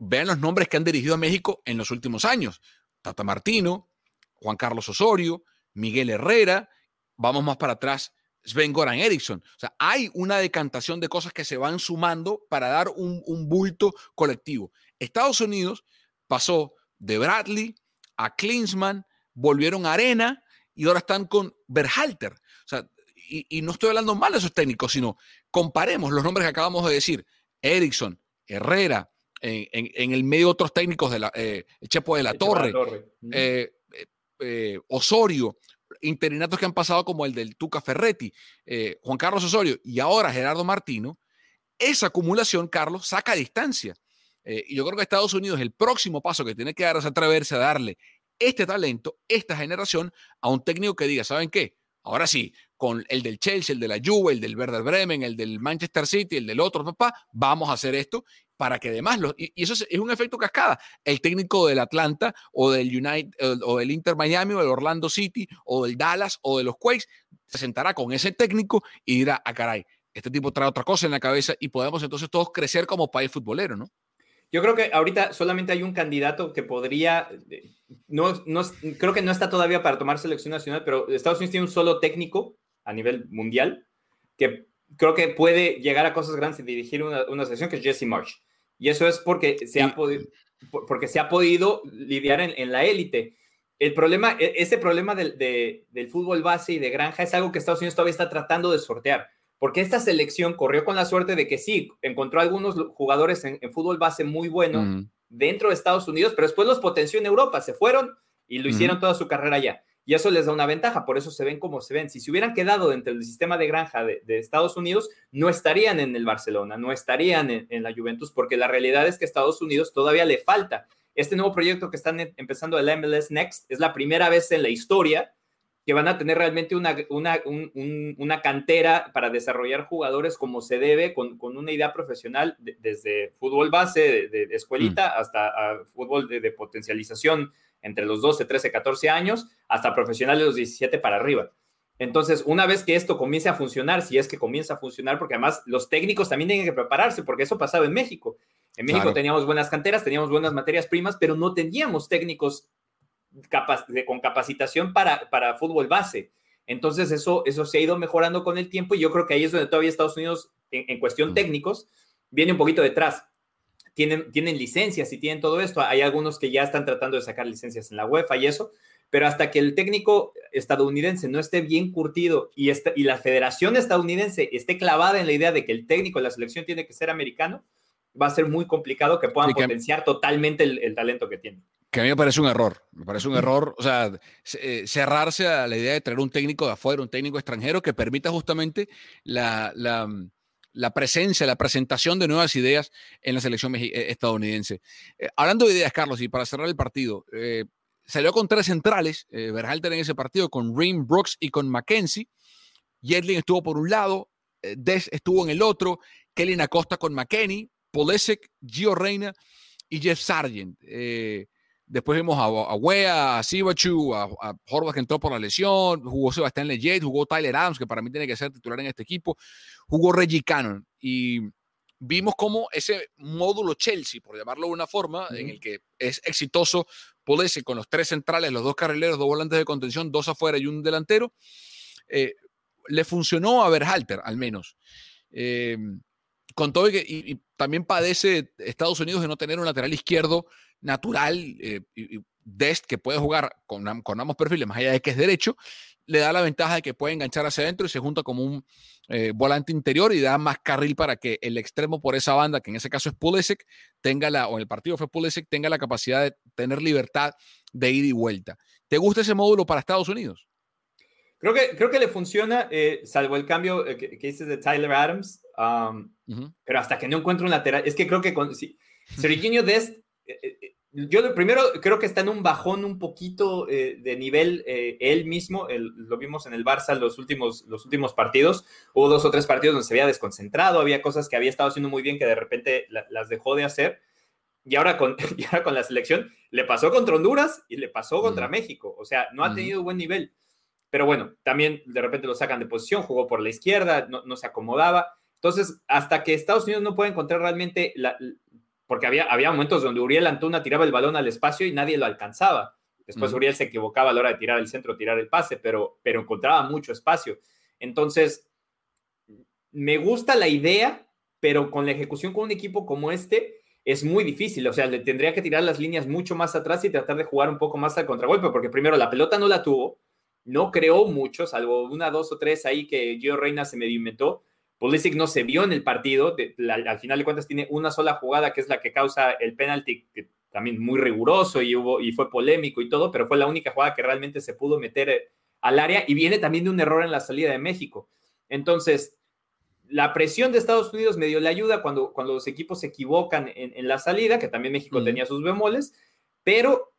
vean los nombres que han dirigido a México en los últimos años, Tata Martino, Juan Carlos Osorio, Miguel Herrera, vamos más para atrás, Sven Goran Eriksson. O sea, hay una decantación de cosas que se van sumando para dar un, bulto colectivo. Estados Unidos pasó de Bradley a Klinsmann, volvieron a Arena y ahora están con Berhalter. O sea, y, no estoy hablando mal de esos técnicos, sino comparemos los nombres que acabamos de decir. Erickson, Herrera, en, el medio otros técnicos de la eh, Chepo de la Torre, eh, eh, Osorio, interinatos que han pasado como el del Tuca Ferretti, Juan Carlos Osorio y ahora Gerardo Martino, esa acumulación, Carlos, saca distancia. Eh, y yo creo que Estados Unidos el próximo paso que tiene que dar es atreverse a darle este talento, esta generación, a un técnico que diga, ¿saben qué? Ahora sí, con el del Chelsea, el de la Juve, el del Werder Bremen, el del Manchester City, el del otro papá, vamos a hacer esto para que además, y, eso es, un efecto cascada, el técnico del Atlanta o del United o del Inter Miami o del Orlando City o del Dallas o de los Quakes se sentará con ese técnico y dirá, a ah, caray, este tipo trae otra cosa en la cabeza y podemos entonces todos crecer como país futbolero, ¿no? Yo creo que ahorita solamente hay un candidato que podría, no, no, creo que no está todavía para tomar selección nacional, pero Estados Unidos tiene un solo técnico a nivel mundial que creo que puede llegar a cosas grandes y dirigir una, una selección, que es Jesse Marsh. Y eso es porque se, ha, podido, porque se ha podido lidiar en, la élite. el problema, e, ese problema del, del, fútbol base y de granja es algo que Estados Unidos todavía está tratando de sortear, porque esta selección corrió con la suerte de que sí, encontró algunos jugadores en, fútbol base muy bueno dentro de Estados Unidos, pero después los potenció en Europa, se fueron y lo hicieron toda su carrera allá. Y eso les da una ventaja, por eso se ven como se ven. Si se hubieran quedado dentro del sistema de granja de, Estados Unidos, no estarían en el Barcelona, no estarían en, en la Juventus, porque la realidad es que a Estados Unidos todavía le falta este nuevo proyecto que están em, empezando el MLS Next es la primera vez en la historia que van a tener realmente una, una, cantera para desarrollar jugadores como se debe, con, una idea profesional, desde fútbol base, de, escuelita, mm. hasta fútbol de, potencialización entre los 12, 13, 14 años, hasta profesional de los 17 para arriba. Entonces, una vez que esto comience a funcionar, si es que comienza a funcionar, porque además los técnicos también tienen que prepararse, porque eso pasaba en México. En México teníamos buenas canteras, teníamos buenas materias primas, pero no teníamos técnicos con capacitación para, para fútbol base. Entonces eso, eso se ha ido mejorando con el tiempo y yo creo que ahí es donde todavía Estados Unidos, en, cuestión mm. técnicos, viene un poquito detrás. Tienen, tienen licencias y tienen todo esto. Hay algunos que ya están tratando de sacar licencias en la UEFA y eso, pero hasta que el técnico estadounidense no esté bien curtido y, y la federación estadounidense esté clavada en la idea de que el técnico de la selección tiene que ser americano, va a ser muy complicado que puedan potenciar totalmente el, talento que tienen. Que a mí me parece un error, me parece un error, o sea, eh, cerrarse a la idea de traer un técnico de afuera, un técnico extranjero que permita justamente la, la, presencia, la presentación de nuevas ideas en la selección eh, estadounidense. Eh, hablando de ideas, Carlos, y para cerrar el partido, salió con tres centrales, Berhalter en ese partido, con Reem Brooks y con Mackenzie. Yedlin estuvo por un lado, Des estuvo en el otro, Kelly Acosta con McKenney, Polesek, Gio Reina y Jeff Sargent. Eh, después vimos a, a Wea, a Sibachu, a, a Horvath que entró por la lesión, jugó Sebastián Leggett, jugó Tyler Adams, que para mí tiene que ser titular en este equipo, jugó Reggie Cannon. Y vimos cómo ese módulo Chelsea, por llamarlo de una forma, en el que es exitoso Polesek con los tres centrales, los dos carrileros, dos volantes de contención, dos afuera y un delantero, eh, le funcionó a Berhalter, al menos. Eh, con todo y, que, y, también padece Estados Unidos de no tener un lateral izquierdo natural, eh, y, Dest, que puede jugar con, con, ambos perfiles, más allá de que es derecho, le da la ventaja de que puede enganchar hacia adentro y se junta como un eh, volante interior y da más carril para que el extremo por esa banda, que en ese caso es Pulisic, tenga la, o en el partido fue Pulisic, tenga la capacidad de tener libertad de ida y vuelta. ¿Te gusta ese módulo para Estados Unidos? Creo que, creo que le funciona, eh, salvo el cambio que, que dices de Tyler Adams, pero hasta que no encuentro un lateral, es que creo que con si, Dest, yo primero creo que está en un bajón un poquito eh, de nivel él mismo, lo vimos en el Barça los últimos, los últimos partidos, hubo dos o tres partidos donde se había desconcentrado, había cosas que había estado haciendo muy bien que de repente las dejó de hacer. Y ahora, con, con la selección le pasó contra Honduras y le pasó contra México. O sea, no ha tenido buen nivel. Pero bueno, también de repente lo sacan de posición, jugó por la izquierda, no, no se acomodaba. Entonces, hasta que Estados Unidos no puede encontrar realmente, la, porque había, había momentos donde Uriel Antuna tiraba el balón al espacio y nadie lo alcanzaba. Después Uriel se equivocaba a la hora de tirar el centro, tirar el pase, pero, pero encontraba mucho espacio. Entonces, me gusta la idea, pero con la ejecución con un equipo como este es muy difícil. O sea, le tendría que tirar las líneas mucho más atrás y tratar de jugar un poco más al contragolpe, porque primero la pelota no la tuvo, no creó mucho, salvo una, dos o tres ahí que Gio Reina se me inventó Pulisic no se vio en el partido, al final de cuentas tiene una sola jugada que es la que causa el penalti, que también muy riguroso y, hubo, y fue polémico y todo, pero fue la única jugada que realmente se pudo meter eh, al área y viene también de un error en la salida de México. Entonces, la presión de Estados Unidos medio le ayuda cuando, cuando los equipos se equivocan en, la salida, que también México tenía sus bemoles, pero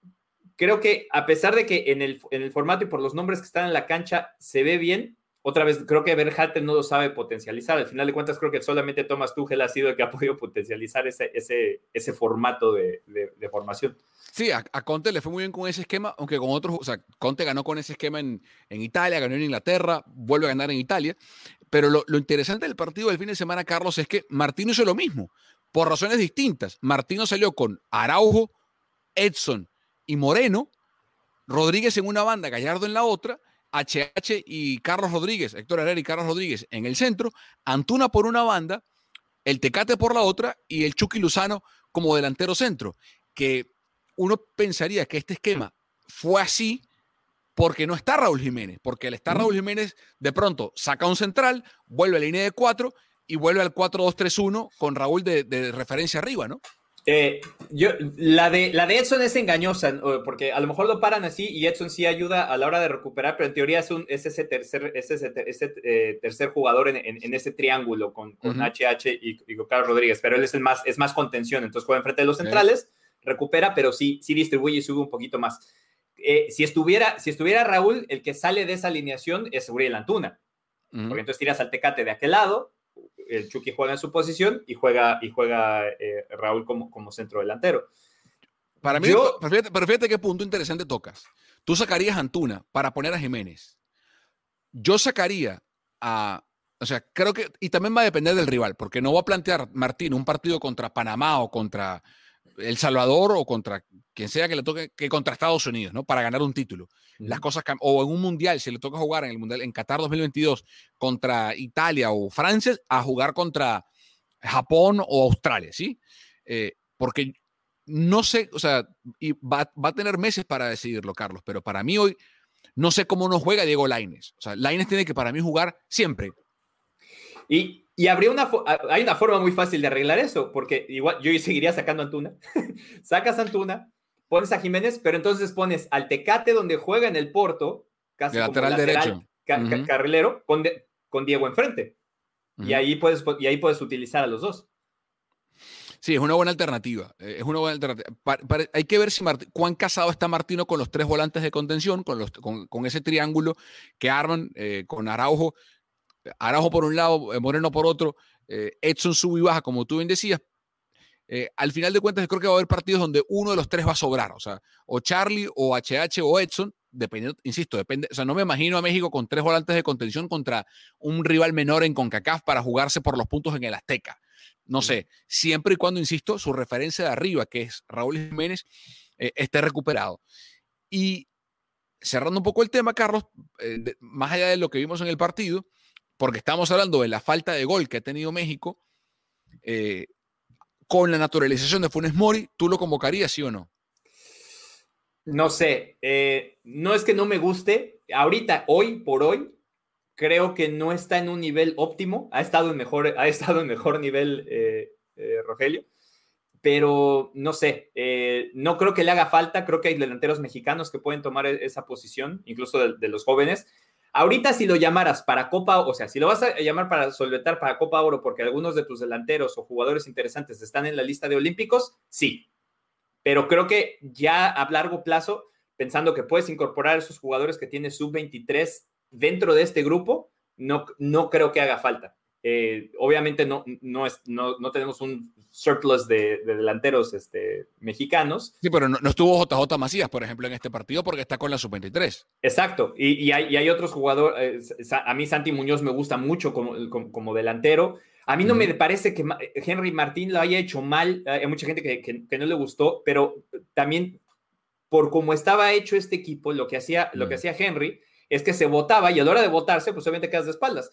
creo que a pesar de que en el, en el formato y por los nombres que están en la cancha se ve bien, otra vez, creo que Berhalter no lo sabe potencializar. Al final de cuentas, creo que solamente Thomas Tuchel ha sido el que ha podido potencializar ese, ese, ese formato de, de, formación. Sí, a, Conte le fue muy bien con ese esquema, aunque con otros, o sea, Conte ganó con ese esquema en, en Italia, ganó en Inglaterra, vuelve a ganar en Italia. Pero lo, lo, interesante del partido del fin de semana, Carlos, es que Martino hizo lo mismo, por razones distintas. Martino salió con Araujo, Edson y Moreno, Rodríguez en una banda, Gallardo en la otra, HH y Carlos Rodríguez, Héctor Herrera y Carlos Rodríguez en el centro, Antuna por una banda, el Tecate por la otra y el Chucky Luzano como delantero centro, que uno pensaría que este esquema fue así porque no está Raúl Jiménez, porque al estar Raúl Jiménez, de pronto saca un central, vuelve a la línea de cuatro y vuelve al 4-2-3-1 con Raúl de, referencia arriba, ¿no? Eh, yo, la, de, la de Edson es engañosa, porque a lo mejor lo paran así y Edson sí ayuda a la hora de recuperar, pero en teoría es, un, es ese tercer, ese, eh, tercer jugador en, ese triángulo con, con HH y, con Carlos Rodríguez, pero él es el más, es más contención, entonces juega enfrente de los centrales, recupera, pero sí, sí distribuye y sube un poquito más. Eh, si, estuviera, si estuviera Raúl, el que sale de esa alineación es Uriel Antuna, porque entonces tiras al Tecate de aquel lado, el Chucky juega en su posición y juega, y juega eh, Raúl como, como centro delantero. Para mí, Yo, pero, fíjate, qué punto interesante tocas. Tú sacarías a Antuna para poner a Jiménez. Yo sacaría a, o sea, creo que, y también va a depender del rival, porque no va a plantear Martín un partido contra Panamá o contra El Salvador o contra quien sea que le toque, que contra Estados Unidos, ¿no? Para ganar un título. Las cosas o en un mundial, si le toca jugar en el mundial en Qatar 2022 contra Italia o Francia, a jugar contra Japón o Australia, ¿sí? Eh, porque no sé, o sea, y va, va, a tener meses para decidirlo, Carlos, pero para mí hoy no sé cómo no juega Diego Laines. O sea, Laines tiene que para mí jugar siempre. Y, y habría una, hay una forma muy fácil de arreglar eso, porque igual yo seguiría sacando a Antuna. Sacas a Antuna, pones a Jiménez, pero entonces pones al Tecate donde juega en el Porto, casi lateral, derecho. carrilero, con, con, Diego enfrente. y, ahí puedes, y ahí puedes utilizar a los dos. Sí, es una buena alternativa. Eh, es una buena alternativa. hay que ver si cuán casado está Martino con los tres volantes de contención, con, los, con, ese triángulo que arman eh, con Araujo. Araujo por un lado, eh, Moreno por otro, Edson sube y baja, como tú bien decías, eh, al final de cuentas, creo que va a haber partidos donde uno de los tres va a sobrar, o sea, o Charlie, o HH, o Edson, dependiendo, insisto, depende, o sea, no me imagino a México con tres volantes de contención contra un rival menor en CONCACAF para jugarse por los puntos en el Azteca. No sé, siempre y cuando, insisto, su referencia de arriba, que es Raúl Jiménez, eh, esté recuperado. Y cerrando un poco el tema, Carlos, eh, más allá de lo que vimos en el partido, porque estamos hablando de la falta de gol que ha tenido México, eh, con la naturalización de Funes Mori, ¿tú lo convocarías, sí o no? No sé, eh, no es que no me guste. Ahorita, hoy por hoy, creo que no está en un nivel óptimo. Ha estado en mejor, ha estado en mejor nivel eh, eh, Rogelio, pero no sé, no creo que le haga falta. Creo que hay delanteros mexicanos que pueden tomar e-, esa posición, incluso de los jóvenes. Ahorita si lo llamaras para Copa, o sea, si lo vas a llamar para solventar para Copa Oro porque algunos de tus delanteros o jugadores interesantes están en la lista de olímpicos, sí. Pero creo que ya a largo plazo, pensando que puedes incorporar a esos jugadores que tienes sub-23 dentro de este grupo, no, no creo que haga falta. Eh, obviamente no, no, es, no, no, tenemos un surplus de, delanteros este, mexicanos. Sí, pero no, estuvo JJ Macías, por ejemplo, en este partido porque está con la sub-23. Exacto, y, hay, hay, otros jugadores, eh, a mí Santi Muñoz me gusta mucho como, como, delantero. A mí no me parece que Henry Martín lo haya hecho mal, hay mucha gente que, que, no le gustó, pero también por cómo estaba hecho este equipo, lo que hacía, lo que hacía Henry es que se votaba y a la hora de votarse, pues obviamente quedas de espaldas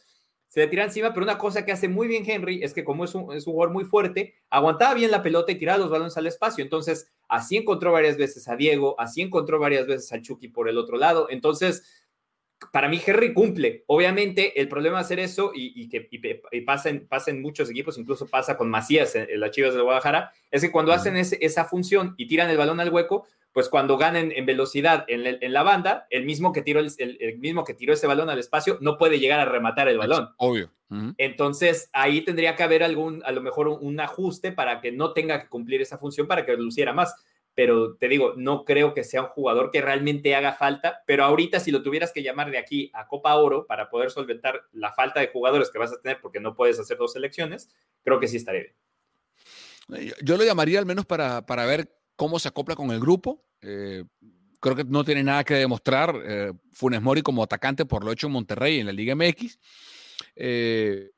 se le tira encima, pero una cosa que hace muy bien Henry es que como es un, es un jugador muy fuerte, aguantaba bien la pelota y tiraba los balones al espacio. Entonces, así encontró varias veces a Diego, así encontró varias veces a Chucky por el otro lado. Entonces, para mí Henry cumple. Obviamente, el problema de hacer eso y, que y, pasa, en, muchos equipos, incluso pasa con Macías en, las Chivas de Guadalajara, es que cuando hacen esa función y tiran el balón al hueco, pues cuando ganen en velocidad en, la banda, el mismo, que tiró el, mismo que tiró ese balón al espacio no puede llegar a rematar el balón. obvio. Entonces ahí tendría que haber algún, a lo mejor un, ajuste para que no tenga que cumplir esa función para que luciera más. Pero te digo, no creo que sea un jugador que realmente haga falta, pero ahorita si lo tuvieras que llamar de aquí a Copa Oro para poder solventar la falta de jugadores que vas a tener porque no puedes hacer dos selecciones, creo que sí estaría bien. Yo lo llamaría al menos para, para ver cómo se acopla con el grupo. Eh, creo que no tiene nada que demostrar eh, Funes Mori como atacante por lo hecho en Monterrey en la Liga MX. Eh,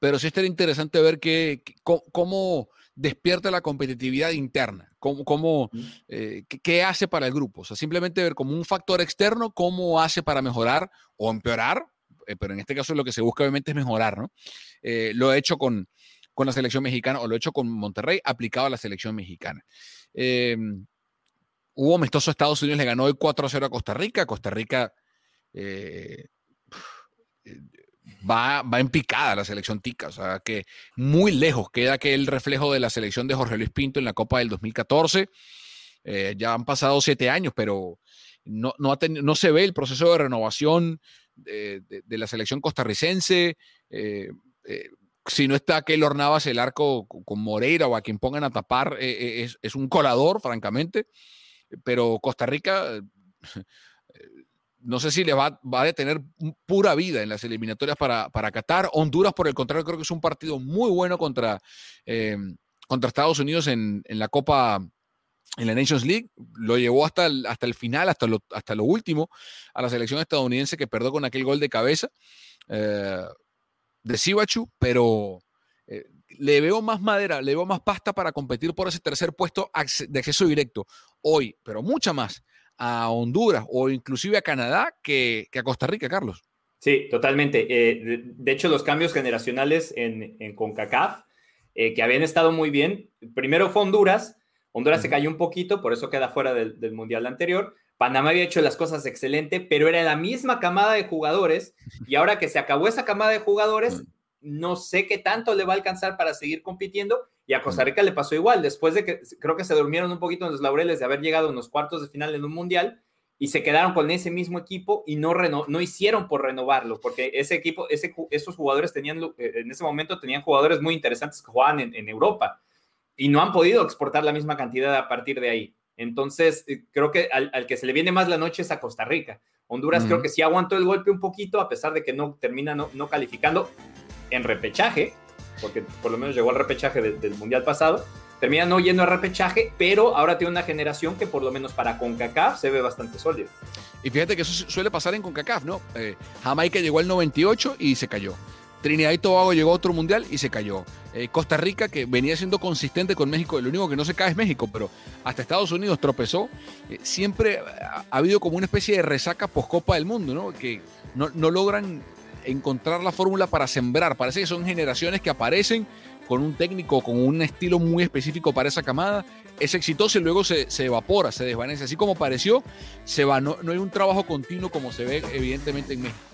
pero sí estaría interesante ver qué, cómo, despierta la competitividad interna, cómo, cómo qué, hace para el grupo. O sea, simplemente ver como un factor externo cómo hace para mejorar o empeorar, pero en este caso lo que se busca obviamente es mejorar, ¿no? lo he hecho con, con la selección mexicana o lo he hecho con Monterrey aplicado a la selección mexicana. Em, hubo amistoso Estados Unidos, le ganó el 4 0 a Costa Rica. Costa Rica eh, va, va en picada la selección tica, o sea que muy lejos queda aquel reflejo de la selección de Jorge Luis Pinto en la Copa del 2014. Eh, ya han pasado siete años, pero no, no, se ve el proceso de renovación de, la selección costarricense. Eh, eh, si no está Keylor Navas, el arco con Moreira o a quien pongan a tapar, es, es, un colador, francamente. Pero Costa Rica no sé si le va, va, a detener pura vida en las eliminatorias para, para, Qatar. Honduras, por el contrario, creo que es un partido muy bueno contra, eh, contra Estados Unidos en, en, la Copa, en la Nations League. Lo llevó hasta el, hasta el final, hasta lo, hasta lo último, a la selección estadounidense que perdió con aquel gol de cabeza eh, de Sibachu, pero eh, le veo más madera, le veo más pasta para competir por ese tercer puesto de acceso directo hoy, pero mucha más a Honduras o inclusive a Canadá que, a Costa Rica, Carlos. Sí, totalmente. Eh, de, hecho, los cambios generacionales en, en CONCACAF, eh, que habían estado muy bien, primero fue Honduras, Honduras se cayó un poquito, por eso queda fuera del, Mundial anterior. Panamá había hecho las cosas excelente, pero era la misma camada de jugadores y ahora que se acabó esa camada de jugadores, no sé qué tanto le va a alcanzar para seguir compitiendo y a Costa Rica le pasó igual, después de que creo que se durmieron un poquito en los laureles de haber llegado a unos cuartos de final en un mundial y se quedaron con ese mismo equipo y no, no hicieron por renovarlo, porque ese equipo, ese, esos jugadores tenían, eh, en ese momento tenían jugadores muy interesantes que jugaban en, Europa y no han podido exportar la misma cantidad a partir de ahí. Entonces, eh, creo que al, que se le viene más la noche es a Costa Rica. Honduras creo que sí aguantó el golpe un poquito, a pesar de que no termina no, no calificando en repechaje, porque por lo menos llegó al repechaje del Mundial pasado. Termina no yendo a repechaje, pero ahora tiene una generación que por lo menos para CONCACAF se ve bastante sólida. Y fíjate que eso suele pasar en CONCACAF, ¿no? Eh, Jamaica llegó al 98 y se cayó. Trinidad y Tobago llegó a otro mundial y se cayó. Eh, Costa Rica, que venía siendo consistente con México, el único que no se cae es México, pero hasta Estados Unidos tropezó. Eh, siempre ha, habido como una especie de resaca post-Copa del Mundo, ¿no? Que no, logran encontrar la fórmula para sembrar. Parece que son generaciones que aparecen con un técnico, con un estilo muy específico para esa camada, es exitoso y luego se, evapora, se desvanece. Así como pareció, se va. No hay un trabajo continuo como se ve evidentemente en México.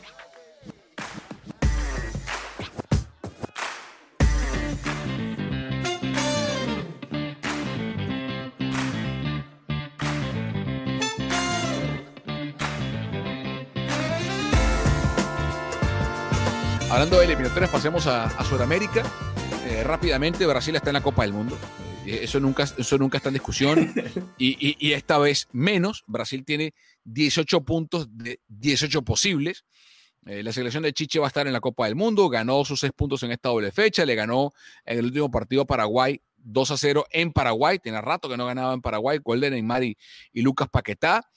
Hablando de eliminatorias, pasemos a, Sudamérica. Eh, rápidamente, Brasil está en la Copa del Mundo. Eh, eso, nunca, eso nunca está en discusión. Y, esta vez menos. Brasil tiene 18 puntos de 18 posibles. Eh, la selección de Chiche va a estar en la Copa del Mundo. Ganó sus 6 puntos en esta doble fecha. Le ganó en el último partido a Paraguay 2 a 0 en Paraguay. Tiene rato que no ganaba en Paraguay. Gol de Neymar y, Lucas Paquetá.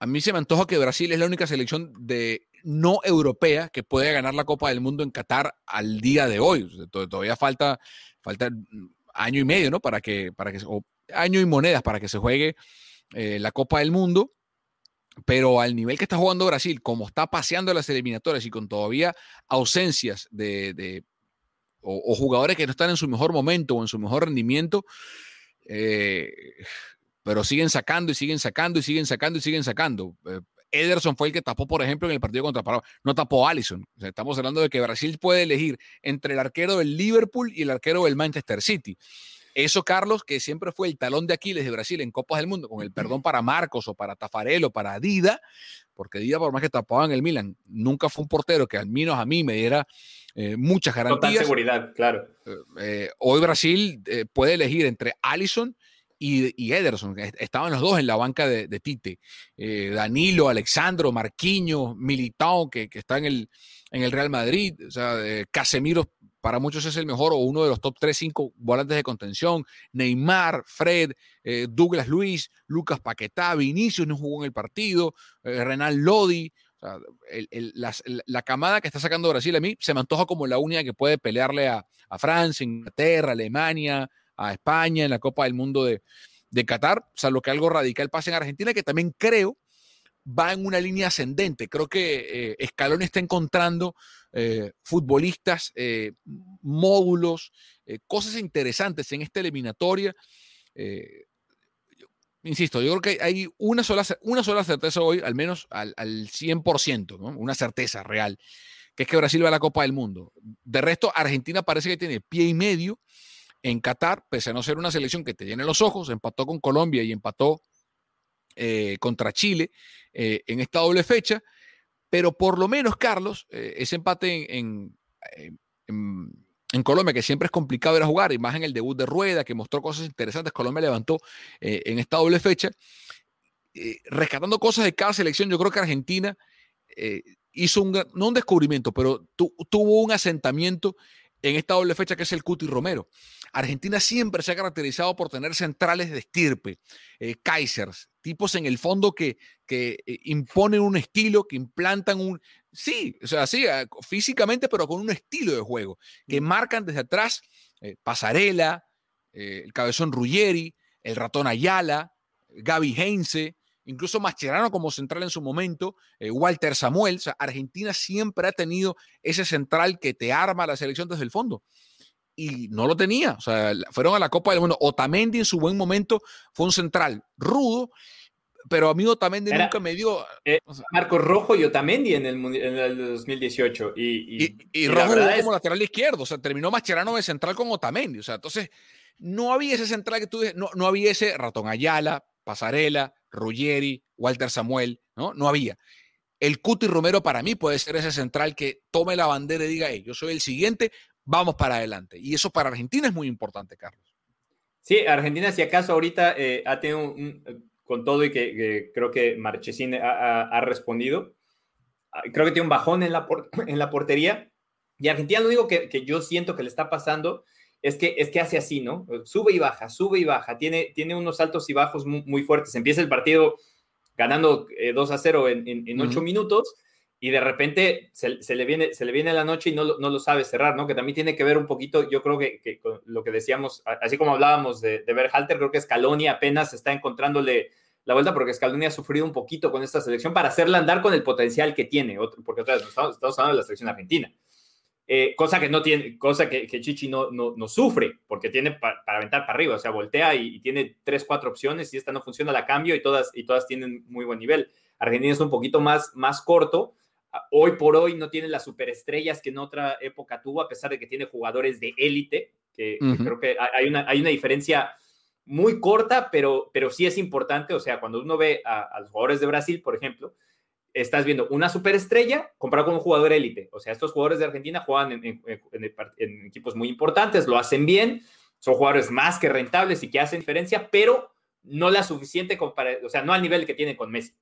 A mí se me antoja que Brasil es la única selección de no europea que puede ganar la Copa del Mundo en Qatar al día de hoy. todavía falta, falta año y medio, ¿no? Para que, para que, o año y monedas para que se juegue eh, la Copa del Mundo. Pero al nivel que está jugando Brasil, como está paseando las eliminatorias y con todavía ausencias de, o, jugadores que no están en su mejor momento o en su mejor rendimiento, eh, pero siguen sacando y siguen sacando y siguen sacando y siguen sacando. Eh, Ederson fue el que tapó, por ejemplo, en el partido contra Paraguay. No tapó Allison. estamos hablando de que Brasil puede elegir entre el arquero del Liverpool y el arquero del Manchester City. Eso, Carlos, que siempre fue el talón de Aquiles de Brasil en Copas del Mundo, con el perdón para Marcos o para Tafarel o para Dida, porque Dida, por más que tapaba en el Milan, nunca fue un portero que al menos a mí me diera eh, muchas garantías. Total seguridad, claro. Eh, eh, hoy Brasil puede elegir entre Allison y, Ederson, estaban los dos en la banca de, Tite. Eh, Danilo, Alexandro, Marquinhos, Militao, que, está en el, en el Real Madrid. O sea, eh, Casemiro para muchos es el mejor o uno de los top 3, 5 volantes de contención. Neymar, Fred, eh, Douglas Luis, Lucas Paquetá, Vinicius no jugó en el partido, Renal Lodi. la, camada que está sacando Brasil a mí se me antoja como la única que puede pelearle a Francia, Inglaterra, Alemania, a España en la Copa del Mundo de, de Qatar, salvo que algo radical pase en Argentina, que también creo va en una línea ascendente. Creo que eh, Scaloni está encontrando eh, futbolistas, eh, módulos, cosas interesantes en esta eliminatoria. insisto, yo creo que hay una sola, una sola certeza hoy, al menos al, al 100%, ¿no? una certeza real, que es que Brasil va a la Copa del Mundo. De resto, Argentina parece que tiene pie y medio en Qatar, pese a no ser una selección que te llene los ojos, empató con Colombia y empató eh, contra Chile eh, en esta doble fecha, pero por lo menos, Carlos, eh, ese empate en, en, Colombia, que siempre es complicado ir a jugar, y más en el debut de Rueda, que mostró cosas interesantes, Colombia levantó en esta doble fecha, rescatando cosas de cada selección, yo creo que Argentina hizo un, no un descubrimiento, pero tuvo un asentamiento en esta doble fecha que es el Cuti Romero. Argentina siempre se ha caracterizado por tener centrales de estirpe, eh, Kaisers, tipos en el fondo que, que eh, imponen un estilo, que implantan un... Sí, o sea, sí, ah, físicamente, pero con un estilo de juego, que marcan desde atrás eh, Pasarela, el cabezón Ruggeri, el ratón Ayala, Gaby Heinze, incluso Mascherano como central en su momento, Walter Samuel. O sea, Argentina siempre ha tenido ese central que te arma la selección desde el fondo y no lo tenía. O sea, fueron a la Copa del Mundo. Otamendi en su buen momento fue un central rudo, pero a mí Otamendi nunca me dio. Eh, Marco Rojo y Otamendi en el, en el 2018. Y, y, y, Rojo como lateral izquierdo. O sea, terminó Mascherano de central con Otamendi. O sea, entonces no había ese central que tú no, no había ese Ratón Ayala, Pasarela, Ruggeri, Walter Samuel, ¿no? No había. El Cuti Romero para mí puede ser ese central que tome la bandera y diga, yo soy el siguiente, vamos para adelante. Y eso para Argentina es muy importante, Carlos. Sí, Argentina, si acaso ahorita eh, ha tenido un, con todo y que, creo que Marchesín ha, respondido, ah, creo que tiene un bajón en la, en la portería. Y Argentina lo único que, yo siento que le está pasando es que, es que hace así, ¿no? Sube y baja, sube y baja, tiene, tiene unos altos y bajos muy, fuertes. Empieza el partido ganando 2 eh, a 0 en, en, 8 minutos y de repente se, le viene, se le viene la noche y no, no, lo sabe cerrar, ¿no? Que también tiene que ver un poquito, yo creo que, con lo que decíamos, así como hablábamos de, de Berhalter, creo que Scaloni apenas está encontrándole la vuelta porque Scaloni ha sufrido un poquito con esta selección para hacerla andar con el potencial que tiene, porque otra vez estamos, hablando de la selección argentina. Eh, cosa que no tiene, cosa que, Chichi no, no, sufre, porque tiene para aventar para arriba, o sea, voltea y, y, tiene tres, cuatro opciones y esta no funciona, la cambio y todas, y todas tienen muy buen nivel. Argentina es un poquito más, más corto, hoy por hoy no tiene las superestrellas que en otra época tuvo, a pesar de que tiene jugadores de élite, que, creo que hay una, hay una diferencia muy corta, pero, pero sí es importante. O sea, cuando uno ve a, los jugadores de Brasil, por ejemplo, estás viendo una superestrella comparado con un jugador élite. O sea, estos jugadores de Argentina juegan en, en, equipos muy importantes, lo hacen bien, son jugadores más que rentables y que hacen diferencia, pero no la suficiente, para, o sea, no al nivel que tienen con Messi.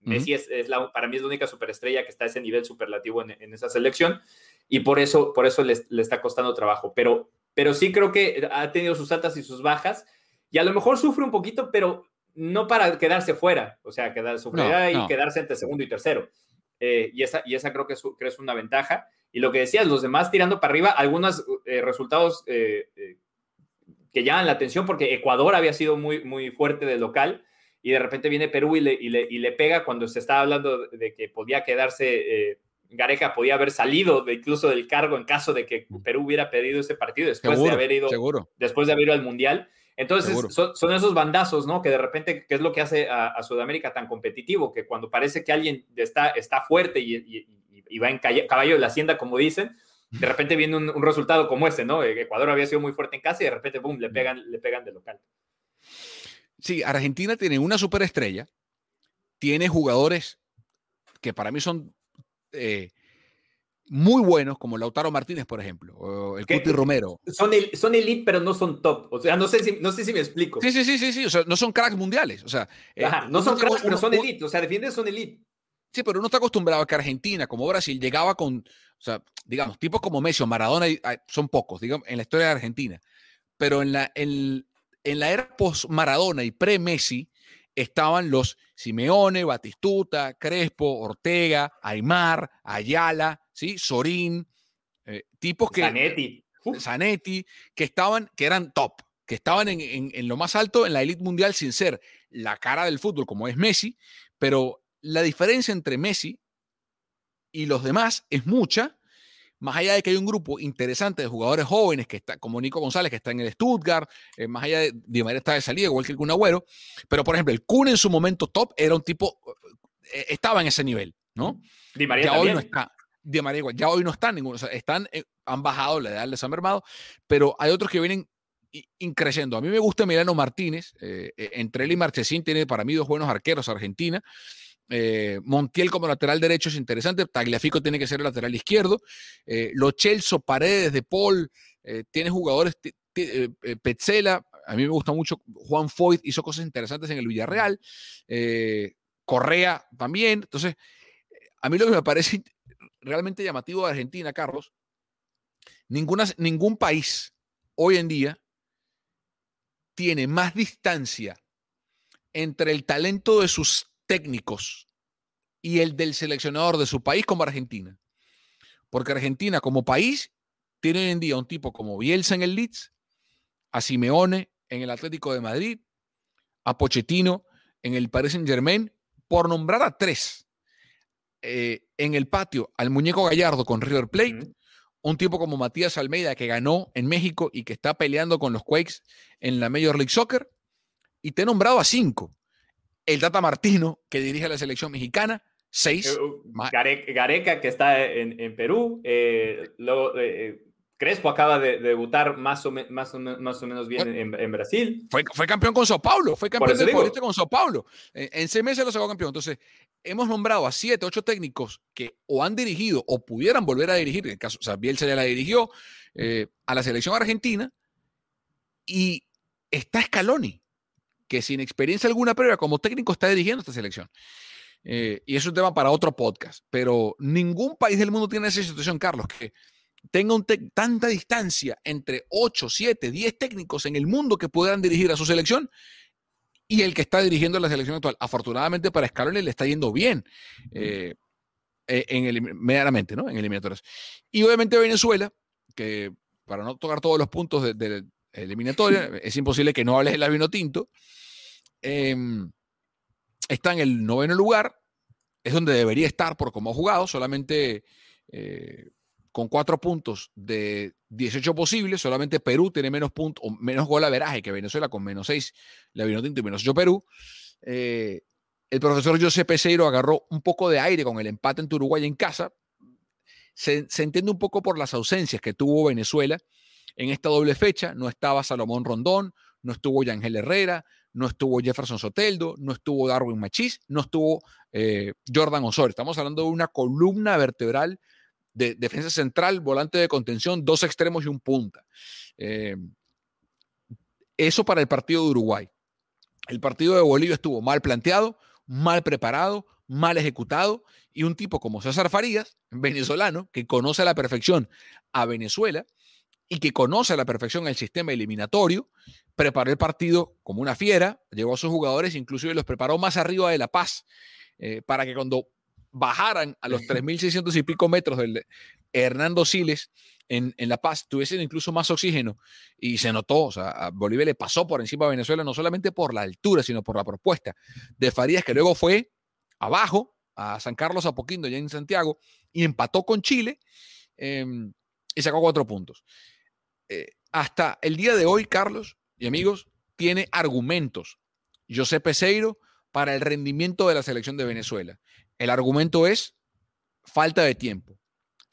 Messi es, la, para mí es la única superestrella que está a ese nivel superlativo en, esa selección y por eso, por eso le, está costando trabajo. Pero, pero sí creo que ha tenido sus altas y sus bajas y a lo mejor sufre un poquito, pero no para quedarse fuera, o sea, quedar, y quedarse entre segundo y tercero. Eh, y, esa, y esa creo que es, una ventaja. Y lo que decías, los demás tirando para arriba, algunos eh, resultados eh, que llaman la atención porque Ecuador había sido muy, muy fuerte de local y de repente viene Perú y le, y le, pega cuando se estaba hablando de que podía quedarse, eh, Gareca podía haber salido de, incluso del cargo en caso de que Perú hubiera pedido ese partido después de haber ido después de haber ido al Mundial. Entonces, son, esos bandazos, ¿no? Que de repente, ¿qué es lo que hace a, Sudamérica tan competitivo? Que cuando parece que alguien está, está fuerte y, va en caballo de la hacienda, como dicen, de repente viene un, resultado como ese, ¿no? Ecuador había sido muy fuerte en casa y de repente, boom, le pegan, le pegan de local. Sí, Argentina tiene una superestrella, tiene jugadores que para mí son eh, muy buenos, como Lautaro Martínez, por ejemplo, o el Cuti Romero. Son, son elite, pero no son top. O sea, no sé si, no sé si me explico. Sí, sí, sí, sí, sí. O sea, no son cracks mundiales. O sea, eh, no son cracks, pero son elite. O sea, defienden son elite. Sí, pero uno está acostumbrado a que Argentina, como Brasil, llegaba con, o sea, digamos, tipos como Messi o Maradona, son pocos, digamos, en la historia de Argentina. Pero en la, en, en la era post-Maradona y pre-Messi estaban los Simeone, Batistuta, Crespo, Ortega, Aymar, Ayala, ¿sí? Sorín, eh, tipos que... Zanetti. Zanetti, que estaban, que eran top, que estaban en, en, lo más alto en la élite mundial sin ser la cara del fútbol como es Messi, pero la diferencia entre Messi y los demás es mucha, más allá de que hay un grupo interesante de jugadores jóvenes que está, como Nico González, que está en el Stuttgart, eh, más allá de Di María está de salida, igual que el Kun Agüero, pero por ejemplo, el Kun en su momento top era un tipo, eh, estaba en ese nivel, ¿no? Di María ya también. hoy no está. Di María igual, ya hoy no están ninguno, o sea, están, eh, han bajado la edad, les han mermado, pero hay otros que vienen increciendo. A mí me gusta Milano Martínez, eh, eh, entre él y Marchesín tiene para mí dos buenos arqueros Argentina. Montiel como lateral derecho es interesante. Tagliafico tiene que ser el lateral izquierdo. Eh, Lo Celso, Paredes, De Paul, tiene jugadores. Petzela, a mí me gusta mucho. Juan Foyt hizo cosas interesantes en el Villarreal. Correa también. Entonces, a mí lo que me parece realmente llamativo de Argentina, Carlos, ningún país hoy en día tiene más distancia entre el talento de sus técnicos y el del seleccionador de su país como Argentina. Porque Argentina como país tiene hoy en día un tipo como Bielsa en el Leeds, a Simeone en el Atlético de Madrid, a Pochettino en el Paris Saint Germain, por nombrar a tres. Eh, en el patio al muñeco Gallardo con River Plate, un tipo como Matías Almeida que ganó en México y que está peleando con los Quakes en la Major League Soccer, y te he nombrado a cinco. El Tata Martino, que dirige a la selección mexicana, seis. Eh, uh, Gareca, que está en, en Perú. eh, luego, eh, Crespo acaba de, de debutar más o, me- más, o me- más o menos bien en, en Brasil. Fue, fue campeón con Sao Paulo, fue campeón del. Paulista con Sao Paulo. En, en seis meses lo sacó campeón. Entonces, hemos nombrado a siete, ocho técnicos que o han dirigido o pudieran volver a dirigir, en el caso, o sea, Bielsa ya la dirigió, eh, a la selección argentina, y está Scaloni, que sin experiencia alguna previa como técnico está dirigiendo esta selección. Eh, y es un tema para otro podcast, pero ningún país del mundo tiene esa situación, Carlos, que tenga un tanta distancia entre 8, 7, 10 técnicos en el mundo que puedan dirigir a su selección y el que está dirigiendo la selección actual. Afortunadamente para Scaloni le está yendo bien eh, eh, en medianamente, ¿no? En eliminatorias. Y obviamente Venezuela, que para no tocar todos los puntos de, de eliminatoria, es imposible que no hables del vino tinto. em, está en el noveno lugar, es donde debería estar por cómo ha jugado, solamente eh, con cuatro puntos de 18 posibles, solamente Perú tiene menos puntos, o menos gol averaje que Venezuela con menos 6, la Vinotinto y menos 8 Perú. Eh, el profesor José Peseiro agarró un poco de aire con el empate en Uruguay en casa. Se, se entiende un poco por las ausencias que tuvo Venezuela en esta doble fecha. No estaba Salomón Rondón, no estuvo Yangel Herrera, no estuvo Jefferson Soteldo, no estuvo Darwin Machís, no estuvo eh, Jordan Osorio. Estamos hablando de una columna vertebral de defensa central, volante de contención, dos extremos y un punta. Eh, eso para el partido de Uruguay. El partido de Bolivia estuvo mal planteado, mal preparado, mal ejecutado y un tipo como César Farías, venezolano, que conoce a la perfección a Venezuela y que conoce a la perfección el sistema eliminatorio, preparó el partido como una fiera, llevó a sus jugadores, inclusive los preparó más arriba de La Paz, eh, para que cuando bajaran a los 3.600 y pico metros del Hernando Siles en, en, La Paz, tuviesen incluso más oxígeno y se notó, o sea, a Bolivia le pasó por encima a Venezuela no solamente por la altura, sino por la propuesta de Farías, que luego fue abajo a San Carlos Apoquindo, ya en Santiago, y empató con Chile eh, y sacó cuatro puntos. Eh, hasta el día de hoy, Carlos y amigos, tiene argumentos José Peseiro para el rendimiento de la selección de Venezuela. El argumento es falta de tiempo,